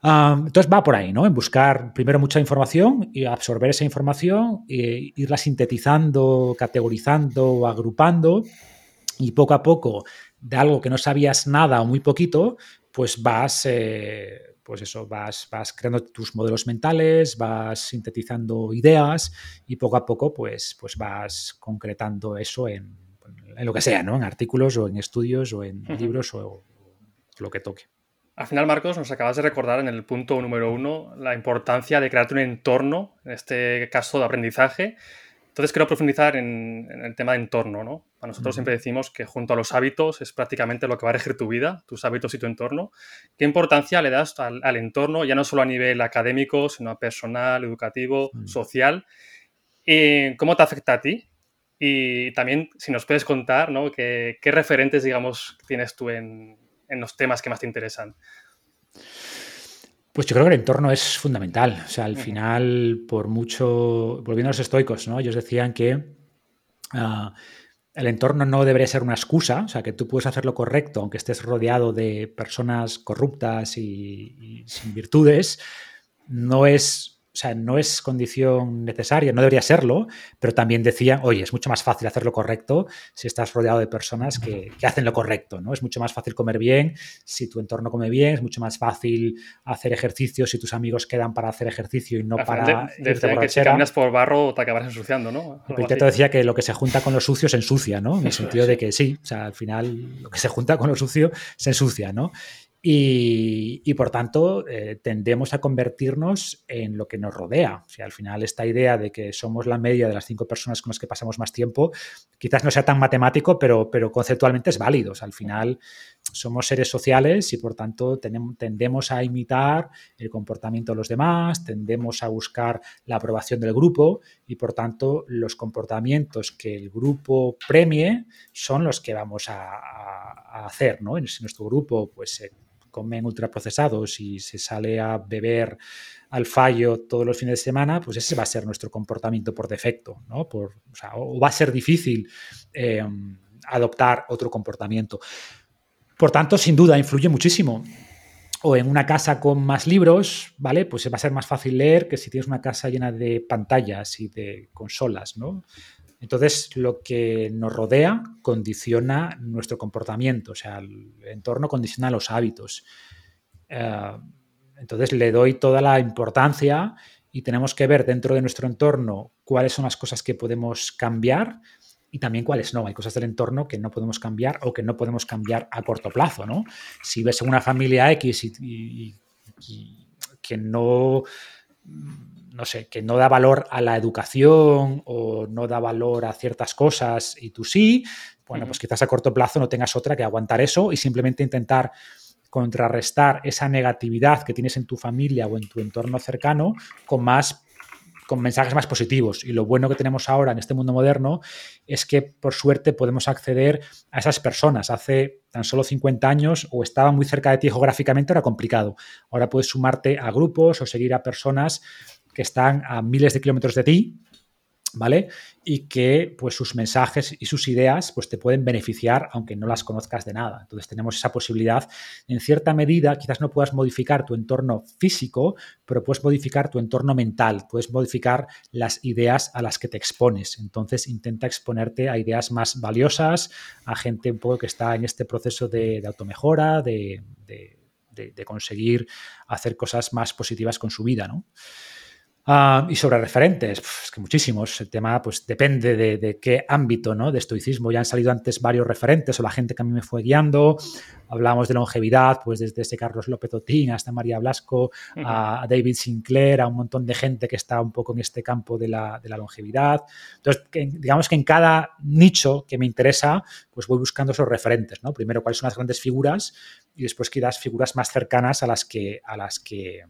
entonces va por ahí, ¿no? En buscar primero mucha información y absorber esa información, e irla sintetizando, categorizando, agrupando y poco a poco de algo que no sabías nada o muy poquito, pues vas, eh, pues eso, vas, vas creando tus modelos mentales, vas sintetizando ideas y poco a poco pues, pues vas concretando eso en, lo que sea, ¿no? En artículos o en estudios o en libros o lo que toque. Al final, Marcos, nos acabas de recordar en el punto número uno la importancia de crearte un entorno, en este caso de aprendizaje. Entonces, quiero profundizar en, el tema de entorno. ¿no? A nosotros siempre decimos que junto a los hábitos es prácticamente lo que va a regir tu vida, tus hábitos y tu entorno. ¿Qué importancia le das al, entorno, ya no solo a nivel académico, sino a personal, educativo, social? ¿Y ¿Cómo te afecta a ti? Y también, si nos puedes contar, ¿no? ¿Qué, qué referentes, digamos, tienes tú en, en los temas que más te interesan? Pues yo creo que el entorno es fundamental. O sea, al final, por mucho, volviendo a los estoicos, ¿no? Ellos decían que ah, el entorno no debería ser una excusa, o sea, que tú puedes hacer lo correcto aunque estés rodeado de personas corruptas y sin virtudes, no es sea, no es condición necesaria, no debería serlo, pero también decían, oye, es mucho más fácil hacer lo correcto si estás rodeado de personas que, hacen lo correcto, ¿no? Es mucho más fácil comer bien si tu entorno come bien, es mucho más fácil hacer ejercicio si tus amigos quedan para hacer ejercicio y no para de, irte que si caminas por barro te acabarás ensuciando, ¿no? te decía que lo que se junta con lo sucio se ensucia, ¿no? En el sentido de que sí, o sea, al final lo que se junta con lo sucio se ensucia, ¿no? Y, por tanto, eh, tendemos a convertirnos en lo que nos rodea. Al final, esta idea de que somos la media de las cinco personas con las que pasamos más tiempo, quizás no sea tan matemático, pero, pero conceptualmente es válido. al final, somos seres sociales y por tanto tendemos a imitar el comportamiento de los demás, tendemos a buscar la aprobación del grupo y por tanto los comportamientos que el grupo premie son los que vamos a, hacer. ¿no? En nuestro grupo, pues comen ultraprocesados y se sale a beber al fallo todos los fines de semana, pues ese va a ser nuestro comportamiento por defecto, ¿no? Por, o, va a ser difícil eh, adoptar otro comportamiento. Por tanto, sin duda, influye muchísimo. O en una casa con más libros, ¿vale? Pues va a ser más fácil leer que si tienes una casa llena de pantallas y de consolas, ¿no? Entonces, lo que nos rodea condiciona nuestro comportamiento, o sea, el entorno condiciona los hábitos. Eh, entonces, le doy toda la importancia y tenemos que ver dentro de nuestro entorno cuáles son las cosas que podemos cambiar y también cuáles no. Hay cosas del entorno que no podemos cambiar o que no podemos cambiar a corto plazo, ¿no? Si ves una familia X y que no no sé, que no da valor a la educación o no da valor a ciertas cosas y tú sí, bueno, pues quizás a corto plazo no tengas otra que aguantar eso y simplemente intentar contrarrestar esa negatividad que tienes en tu familia o en tu entorno cercano con más con mensajes más positivos. Y lo bueno que tenemos ahora en este mundo moderno es que, por suerte, podemos acceder a esas personas. Hace tan solo 50 años o estaban muy cerca de ti geográficamente, era complicado. Ahora puedes sumarte a grupos o seguir a personas que están a miles de kilómetros de ti, ¿vale? Y que pues sus mensajes y sus ideas pues te pueden beneficiar aunque no las conozcas de nada. Entonces tenemos esa posibilidad. En cierta medida quizás no puedas modificar tu entorno físico, pero puedes modificar tu entorno mental, puedes modificar las ideas a las que te expones. Entonces intenta exponerte a ideas más valiosas, a gente un poco que está en este proceso de, automejora, de, de conseguir hacer cosas más positivas con su vida, ¿no? Ah, y sobre referentes, es que muchísimos. El tema pues depende de, qué ámbito ¿no? de estoicismo. Ya han salido antes varios referentes o la gente que a mí me fue guiando. Hablamos de longevidad, pues desde ese Carlos López Otín hasta María Blasco, a David Sinclair, a un montón de gente que está un poco en este campo de la, de la longevidad. Entonces, digamos que en cada nicho que me interesa, pues voy buscando esos referentes. ¿no? Primero, cuáles son las grandes figuras y después quizás figuras más cercanas a las que, a las que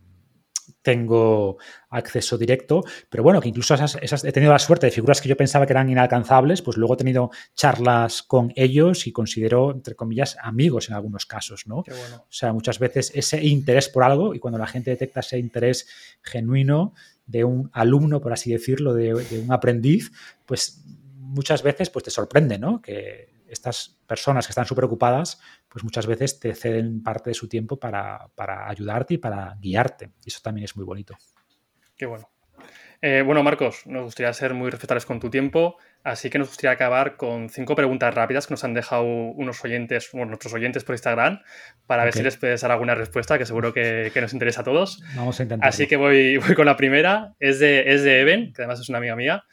tengo acceso directo, pero bueno, que incluso esas, he tenido la suerte de figuras que yo pensaba que eran inalcanzables, pues luego he tenido charlas con ellos y considero, entre comillas, amigos en algunos casos, ¿no? O sea, muchas veces ese interés por algo y cuando la gente detecta ese interés genuino de un alumno, por así decirlo, de, de un aprendiz, pues muchas veces pues te sorprende, ¿no? Que estas personas que están súper ocupadas, pues muchas veces te ceden parte de su tiempo para, ayudarte y para guiarte. Y eso también es muy bonito. Qué bueno. Eh, bueno, Marcos, nos gustaría ser muy respetables con tu tiempo. Así que nos gustaría acabar con cinco preguntas rápidas que nos han dejado unos oyentes, bueno, nuestros oyentes por Instagram, para ver si les puedes dar alguna respuesta, que seguro que, nos interesa a todos. Vamos a intentar. Así que voy, voy con la primera. Es de, es de Eben, que además es una amiga mía.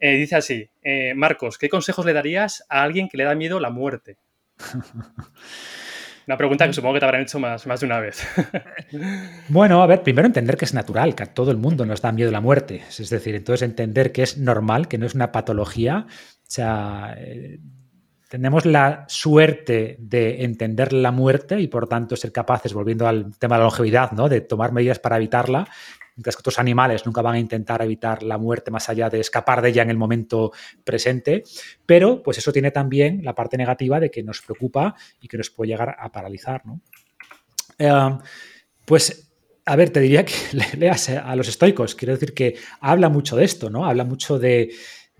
Eh, dice así, eh, Marcos, ¿qué consejos le darías a alguien que le da miedo la muerte? Una pregunta que supongo que te habrán hecho más, más de una vez. bueno, a ver, primero entender que es natural, que a todo el mundo nos da miedo la muerte. Es decir, entonces entender que es normal, que no es una patología. O sea, eh, tenemos la suerte de entender la muerte y por tanto ser capaces, volviendo al tema de la longevidad, ¿no? de tomar medidas para evitarla, mientras que otros animales nunca van a intentar evitar la muerte más allá de escapar de ella en el momento presente, pero pues eso tiene también la parte negativa de que nos preocupa y que nos puede llegar a paralizar, ¿no? Eh, pues a ver, te diría que leas a los estoicos. Quiero decir que habla mucho de esto, ¿no? Habla mucho de,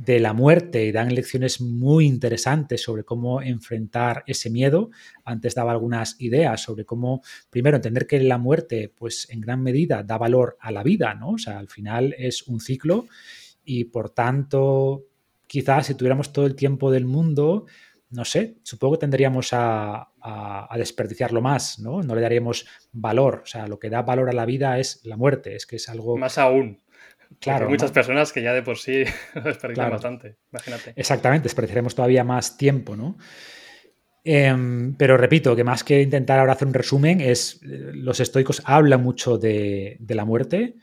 de la muerte y dan lecciones muy interesantes sobre cómo enfrentar ese miedo. Antes daba algunas ideas sobre cómo, primero, entender que la muerte, pues en gran medida da valor a la vida, ¿no? O sea, al final es un ciclo y por tanto, quizás si tuviéramos todo el tiempo del mundo, no sé, supongo que tendríamos a, a, desperdiciarlo más, ¿no? No le daríamos valor. O sea, lo que da valor a la vida es la muerte, es que es algo... Más aún. Claro. Hay muchas personas que ya de por sí desperdician bastante, imagínate. Exactamente, desperdiciaremos todavía más tiempo, ¿no? Em, pero repito, que más que intentar ahora hacer un resumen, es eh, los estoicos hablan mucho de, la muerte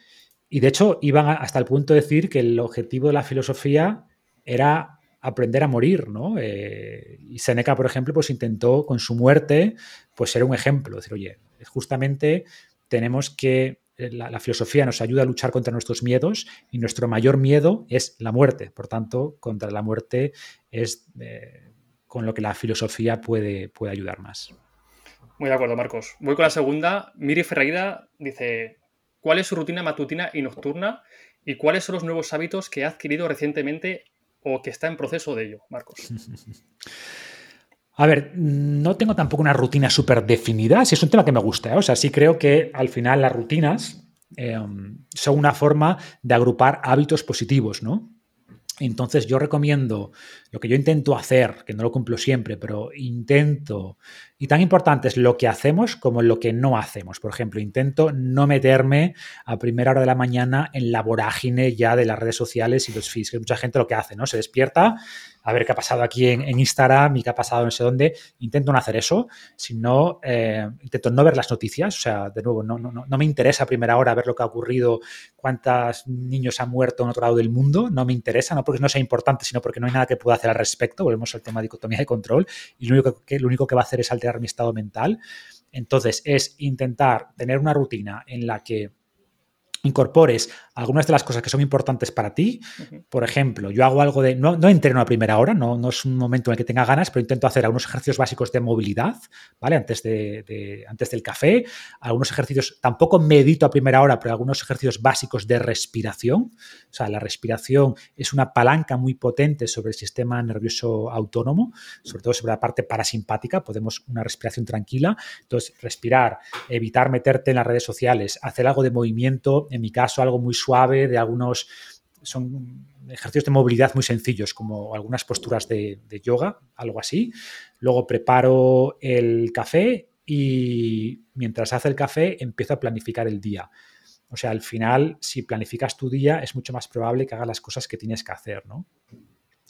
y de hecho iban hasta el punto de decir que el objetivo de la filosofía era aprender a morir, ¿no? Eh, y Seneca, por ejemplo, pues intentó con su muerte, pues ser un ejemplo, decir, oye, justamente tenemos que eh, la, filosofía nos ayuda a luchar contra nuestros miedos y nuestro mayor miedo es la muerte. Por tanto, contra la muerte es eh, con lo que la filosofía puede, puede ayudar más. Muy de acuerdo, Marcos. Voy con la segunda. Miri Ferreira dice, ¿cuál es su rutina matutina y nocturna? ¿Y cuáles son los nuevos hábitos que ha adquirido recientemente o que está en proceso de ello, Marcos? A ver, no tengo tampoco una rutina súper definida, si es un tema que me gusta, ¿eh? o sea, sí creo que al final las rutinas em, son una forma de agrupar hábitos positivos, ¿no? Entonces yo recomiendo lo que yo intento hacer, que no lo cumplo siempre, pero intento, y tan importante es lo que hacemos como lo que no hacemos. Por ejemplo, intento no meterme a primera hora de la mañana en la vorágine ya de las redes sociales y los feeds, que mucha gente lo que hace, ¿no? Se despierta, a ver qué ha pasado aquí en, Instagram y qué ha pasado no sé dónde. Intento no hacer eso, sino eh, intento no ver las noticias. O sea, de nuevo, no, no, no me interesa a primera hora ver lo que ha ocurrido, cuántos niños han muerto en otro lado del mundo. No me interesa, no porque no sea importante, sino porque no hay nada que pueda hacer al respecto. Volvemos al tema de dicotomía de control. Y lo único que, lo único que va a hacer es alterar mi estado mental. Entonces, es intentar tener una rutina en la que incorpores algunas de las cosas que son importantes para ti. Por ejemplo, yo hago algo de, no, no entreno a primera hora, no, no, es un momento en el que tenga ganas, pero intento hacer algunos ejercicios básicos de movilidad, ¿vale? Antes, de, antes del café, algunos ejercicios, tampoco medito a primera hora, pero algunos ejercicios básicos de respiración. O sea, la respiración es una palanca muy potente sobre el sistema nervioso autónomo, sobre todo sobre la parte parasimpática, podemos una respiración tranquila. Entonces, respirar, evitar meterte en las redes sociales, hacer algo de movimiento, en mi caso, algo muy suave, de algunos, son ejercicios de movilidad muy sencillos, como algunas posturas de, yoga, algo así. Luego preparo el café y mientras hace el café empiezo a planificar el día. O sea, al final, si planificas tu día, es mucho más probable que hagas las cosas que tienes que hacer, ¿no?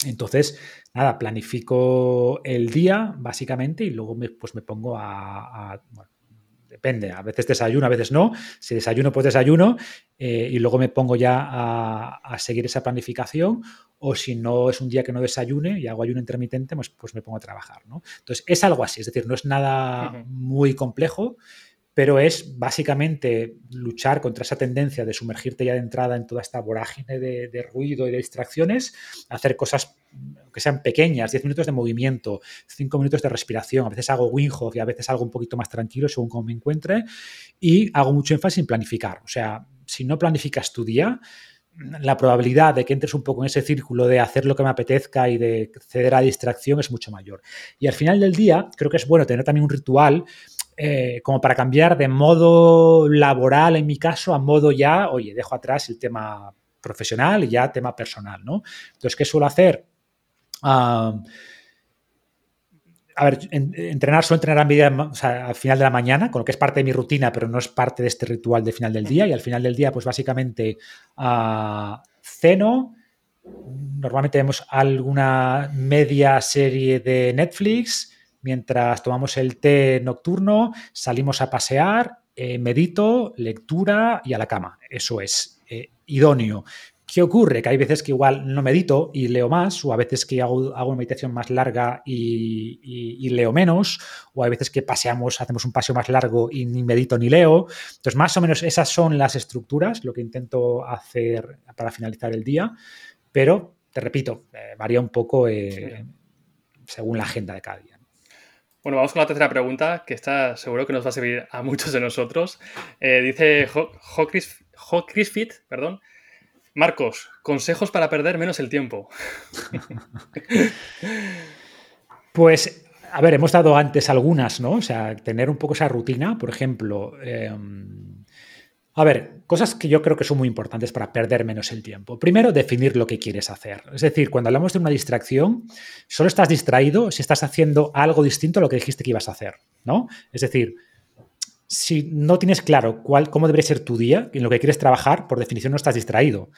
Entonces, nada, planifico el día, básicamente, y luego me, pues me pongo a, depende, a veces desayuno, a veces no. Si desayuno, pues desayuno eh, y luego me pongo ya a, seguir esa planificación. O si no es un día que no desayune y hago ayuno intermitente, pues, pues me pongo a trabajar. ¿no? Entonces, es algo así, es decir, no es nada muy complejo, pero es básicamente luchar contra esa tendencia de sumergirte ya de entrada en toda esta vorágine de, ruido y de distracciones, hacer cosas que sean pequeñas, 10 minutos de movimiento, 5 minutos de respiración, a veces hago Winhof y a veces algo un poquito más tranquilo según cómo me encuentre, y hago mucho énfasis en planificar. O sea, si no planificas tu día, la probabilidad de que entres un poco en ese círculo de hacer lo que me apetezca y de ceder a distracción es mucho mayor. Y al final del día, creo que es bueno tener también un ritual eh, como para cambiar de modo laboral, en mi caso, a modo ya, oye, dejo atrás el tema profesional y ya tema personal, ¿no? Entonces, ¿qué suelo hacer? a ver, entrenar suelo entrenar a media, al final de la mañana, con lo que es parte de mi rutina, pero no es parte de este ritual de final del día. Y al final del día, pues básicamente uh, ceno. Normalmente vemos alguna media serie de Netflix mientras tomamos el té nocturno, salimos a pasear, eh, medito, lectura y a la cama. Eso es eh, idóneo. ¿Qué ocurre? Que hay veces que igual no medito y leo más, o a veces que hago, hago una meditación más larga y, leo menos, o hay veces que paseamos, hacemos un paseo más largo y ni medito ni leo. Entonces, más o menos esas son las estructuras, lo que intento hacer para finalizar el día, pero te repito, eh, varía un poco eh, según la agenda de cada día. Bueno, vamos con la tercera pregunta, que está seguro que nos va a servir a muchos de nosotros. Eh, dice Chris Fit, perdón. Marcos, consejos para perder menos el tiempo. pues, a ver, hemos dado antes algunas, ¿no? O sea, tener un poco esa rutina, por ejemplo. Em, a ver, cosas que yo creo que son muy importantes para perder menos el tiempo. Primero, definir lo que quieres hacer. Es decir, cuando hablamos de una distracción, solo estás distraído si estás haciendo algo distinto a lo que dijiste que ibas a hacer, ¿no? Es decir, si no tienes claro cuál, cómo debería ser tu día, en lo que quieres trabajar, por definición no estás distraído.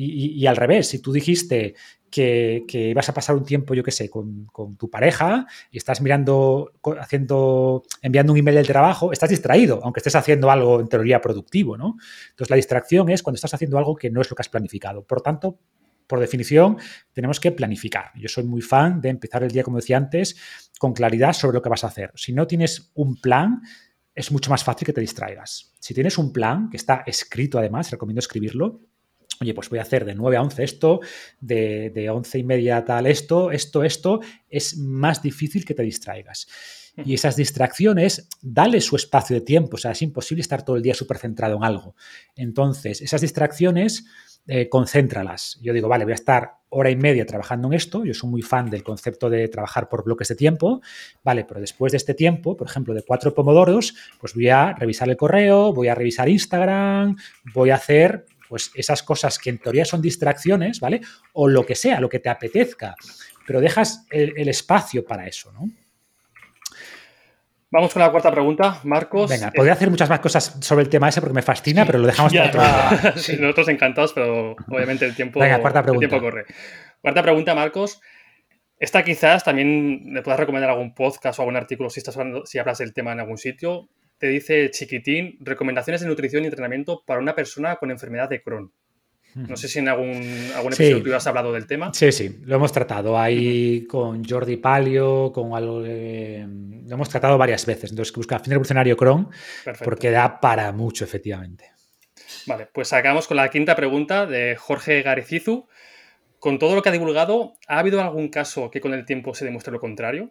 Y, al revés, si tú dijiste que, que, ibas a pasar un tiempo, yo qué sé, con, tu pareja y estás mirando, haciendo, enviando un email del trabajo, estás distraído, aunque estés haciendo algo en teoría productivo, ¿no? Entonces la distracción es cuando estás haciendo algo que no es lo que has planificado. Por tanto, por definición, tenemos que planificar. Yo soy muy fan de empezar el día, como decía antes, con claridad sobre lo que vas a hacer. Si no tienes un plan, es mucho más fácil que te distraigas. Si tienes un plan que está escrito además, recomiendo escribirlo, oye, pues voy a hacer de 9 a 11 esto, de, de 11 y media tal esto, esto, esto, es más difícil que te distraigas. Y esas distracciones, dale su espacio de tiempo, o sea, es imposible estar todo el día súper centrado en algo. Entonces, esas distracciones eh, concéntralas. Yo digo, vale, voy a estar hora y media trabajando en esto, yo soy muy fan del concepto de trabajar por bloques de tiempo, vale, pero después de este tiempo, por ejemplo, de cuatro pomodoros, pues voy a revisar el correo, voy a revisar Instagram, voy a hacer pues esas cosas que en teoría son distracciones, ¿vale? O lo que sea, lo que te apetezca, pero dejas el espacio para eso, ¿no? Vamos con la cuarta pregunta, Marcos. Venga, podría hacer muchas más cosas sobre el tema ese porque me fascina, pero lo dejamos para otro día. Nosotros encantados, pero obviamente el tiempo, Venga, cuarta pregunta. El tiempo corre. Cuarta pregunta, Marcos. Esta quizás también le puedas recomendar algún podcast o algún artículo si, estás si hablas del tema en algún sitio. Te dice Chiquitín, recomendaciones de nutrición y entrenamiento para una persona con enfermedad de Crohn. No sé si en algún, algún episodio tú has hablado del tema. Sí, sí, lo hemos tratado ahí con Jordi Palio, con algo lo hemos tratado varias veces. Entonces, busca fin revolucionario Chrome, porque da para mucho, efectivamente. Vale, pues acabamos con la quinta pregunta de Jorge Garecizu. Con todo lo que ha divulgado, ¿ha habido algún caso que con el tiempo se demuestre lo contrario?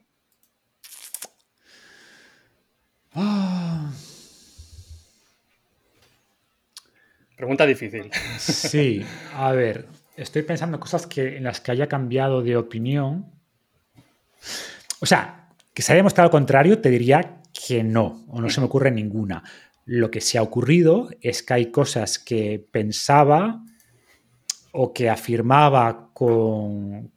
Ah. Pregunta difícil. Sí, a ver, estoy pensando cosas que, en las que haya cambiado de opinión. O sea, que se haya demostrado lo contrario, te diría que no, o no se me ocurre ninguna. Lo que se ha ocurrido es que hay cosas que pensaba o que afirmaba con,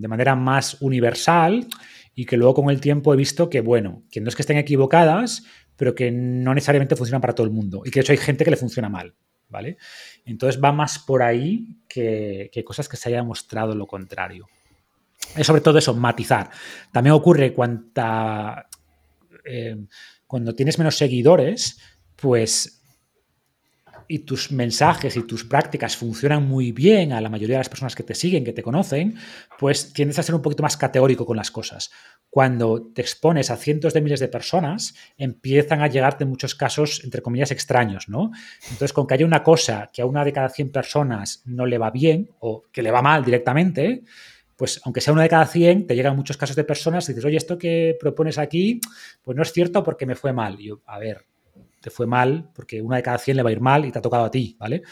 de manera más universal y que luego con el tiempo he visto que, bueno, que no es que estén equivocadas, pero que no necesariamente funcionan para todo el mundo y que de hecho hay gente que le funciona mal. ¿Vale? Entonces va más por ahí que, cosas que se haya mostrado lo contrario. Es sobre todo eso, matizar. También ocurre cuanta, eh, cuando tienes menos seguidores, pues y tus mensajes y tus prácticas funcionan muy bien a la mayoría de las personas que te siguen, que te conocen, pues tiendes a ser un poquito más categórico con las cosas. Cuando te expones a cientos de miles de personas, empiezan a llegarte muchos casos, entre comillas, extraños, ¿no? Entonces, con que haya una cosa que a una de cada 100 personas no le va bien o que le va mal directamente, pues aunque sea una de cada 100, te llegan muchos casos de personas y dices, oye, esto que propones aquí, pues no es cierto porque me fue mal. Y yo, a ver, te fue mal porque una de cada 100 le va a ir mal y te ha tocado a ti, ¿vale?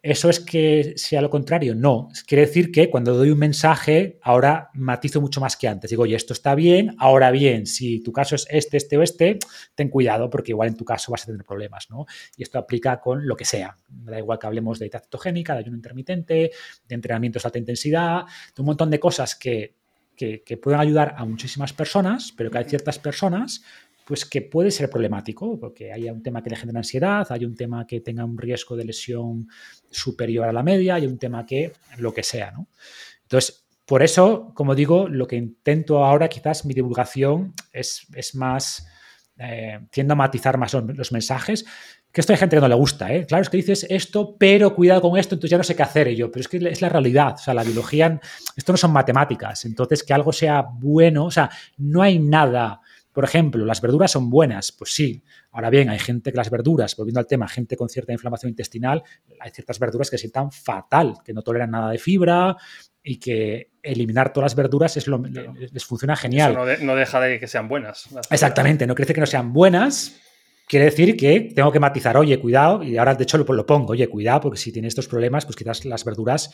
¿Eso es que sea lo contrario? No. Quiere decir que cuando doy un mensaje, ahora matizo mucho más que antes. Digo, oye, esto está bien, ahora bien, si tu caso es este, este o este, ten cuidado porque igual en tu caso vas a tener problemas, ¿no? Y esto aplica con lo que sea. Da igual que hablemos de dieta cetogénica, de ayuno intermitente, de entrenamientos de alta intensidad, de un montón de cosas que, que, que pueden ayudar a muchísimas personas, pero que hay ciertas personas pues que puede ser problemático, porque hay un tema que le genera ansiedad, hay un tema que tenga un riesgo de lesión superior a la media, hay un tema que lo que sea, ¿no? Entonces, por eso, como digo, lo que intento ahora, quizás mi divulgación es, más, eh, tiendo a matizar más los, mensajes, que esto hay gente que no le gusta, ¿eh? Claro, es que dices esto, pero cuidado con esto, entonces ya no sé qué hacer. Yo, pero es que es la realidad, o sea, la biología, esto no son matemáticas, entonces que algo sea bueno, o sea, no hay nada por ejemplo, ¿las verduras son buenas? Pues sí. Ahora bien, hay gente que las verduras, volviendo al tema, gente con cierta inflamación intestinal, hay ciertas verduras que sientan fatal, que no toleran nada de fibra y que eliminar todas las verduras es lo, les funciona genial. Eso no, deja de que sean buenas. Exactamente, no decir que no sean buenas, quiere decir que tengo que matizar, oye, cuidado, y ahora de hecho lo, pongo, oye, cuidado, porque si tienes estos problemas, pues quizás las verduras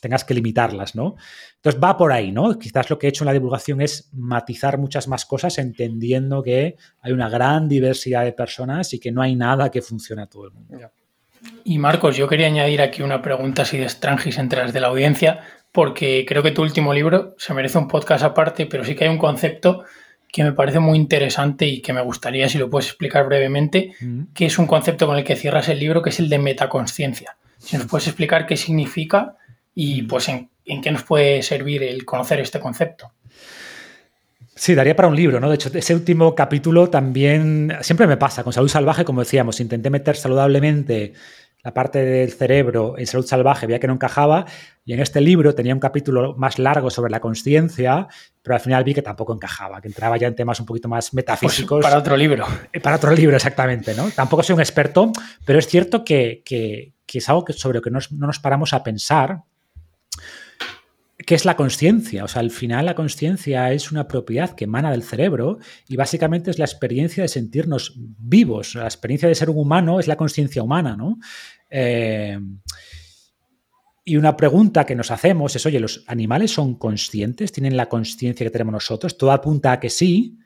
tengas que limitarlas, ¿no? Entonces va por ahí, ¿no? Quizás lo que he hecho en la divulgación es matizar muchas más cosas, entendiendo que hay una gran diversidad de personas y que no hay nada que funcione a todo el mundo. Y Marcos, yo quería añadir aquí una pregunta así de estrangis entre las de la audiencia, porque creo que tu último libro se merece un podcast aparte, pero sí que hay un concepto que me parece muy interesante y que me gustaría, si lo puedes explicar brevemente, que es un concepto con el que cierras el libro, que es el de metaconsciencia. Si nos puedes explicar qué significa y pues en, qué nos puede servir el conocer este concepto. Sí, daría para un libro, ¿no? De hecho, ese último capítulo también siempre me pasa con salud salvaje, como decíamos, intenté meter saludablemente la parte del cerebro en salud salvaje, veía que no encajaba, y en este libro tenía un capítulo más largo sobre la conciencia, pero al final vi que tampoco encajaba, que entraba ya en temas un poquito más metafísicos. Pues para otro libro. Eh, para otro libro, exactamente, ¿no? Tampoco soy un experto, pero es cierto que, es algo que, sobre lo que no nos paramos a pensar, que es la conciencia. O sea, al final la conciencia es una propiedad que emana del cerebro y básicamente es la experiencia de sentirnos vivos. La experiencia de ser un humano es la conciencia humana, ¿no? Eh, y una pregunta que nos hacemos es, oye, ¿los animales son conscientes? ¿Tienen la conciencia que tenemos nosotros? Todo apunta a que sí,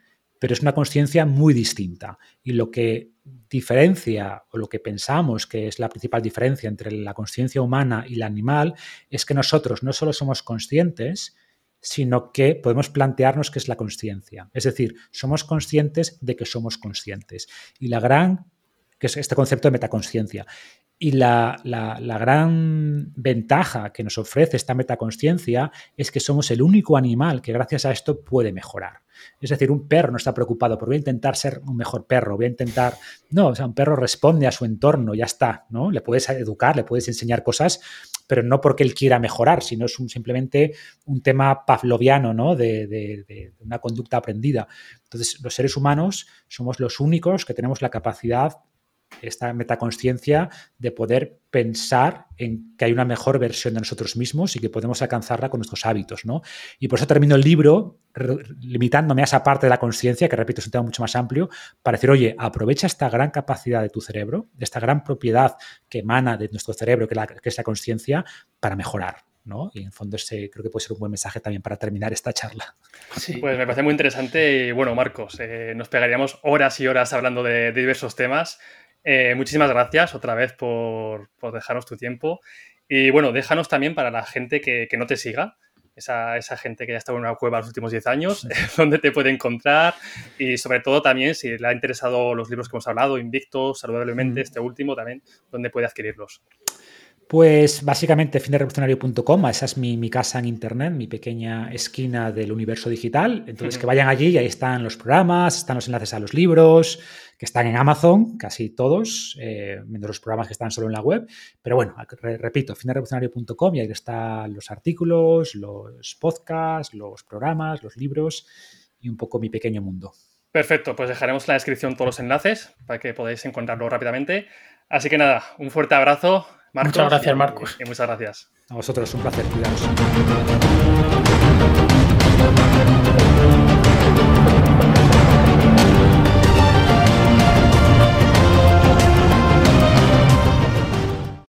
pero es una conciencia muy distinta. Y lo que diferencia o lo que pensamos que es la principal diferencia entre la conciencia humana y la animal es que nosotros no solo somos conscientes, sino que podemos plantearnos qué es la conciencia. Es decir, somos conscientes de que somos conscientes. Y la gran, que es este concepto de metaconsciencia. Y la, gran ventaja que nos ofrece esta metaconsciencia es que somos el único animal que gracias a esto puede mejorar. Es decir, un perro no está preocupado por voy a intentar ser un mejor perro, voy a intentar... No, o sea, un perro responde a su entorno, ya está, ¿no? Le puedes educar, le puedes enseñar cosas, pero no porque él quiera mejorar, sino es simplemente un tema pavloviano, ¿no? De, de una conducta aprendida. Entonces, los seres humanos somos los únicos que tenemos la capacidad esta metaconsciencia de poder pensar en que hay una mejor versión de nosotros mismos y que podemos alcanzarla con nuestros hábitos, ¿no? Y por eso termino el libro limitándome a esa parte de la conciencia, que repito, es un tema mucho más amplio, para decir, oye, aprovecha esta gran capacidad de tu cerebro, esta gran propiedad que emana de nuestro cerebro, que, es la conciencia, para mejorar. ¿no? Y en fondo ese creo que puede ser un buen mensaje también para terminar esta charla. Sí. Pues me parece muy interesante y bueno, Marcos, eh, nos pegaríamos horas y horas hablando de diversos temas. Eh, muchísimas gracias otra vez por, dejarnos tu tiempo. Y bueno, déjanos también para la gente que, no te siga, esa, gente que ya estado en una cueva los últimos 10 años, dónde te puede encontrar y sobre todo también si le ha interesado los libros que hemos hablado, Invicto, Saludablemente, este último también, dónde puede adquirirlos. Pues básicamente finderevolucionario.com, esa es mi, casa en internet, mi pequeña esquina del universo digital. Entonces que vayan allí y ahí están los programas, están los enlaces a los libros, que están en Amazon, casi todos, eh, menos los programas que están solo en la web. Pero bueno, repito, finderevolucionario.com y ahí están los artículos, los podcasts, los programas, los libros y un poco mi pequeño mundo. Perfecto, pues dejaremos en la descripción todos los enlaces para que podáis encontrarlo rápidamente. Así que nada, un fuerte abrazo muchas gracias, Marcos. Y, muchas gracias. A vosotros, un placer. Cuidados.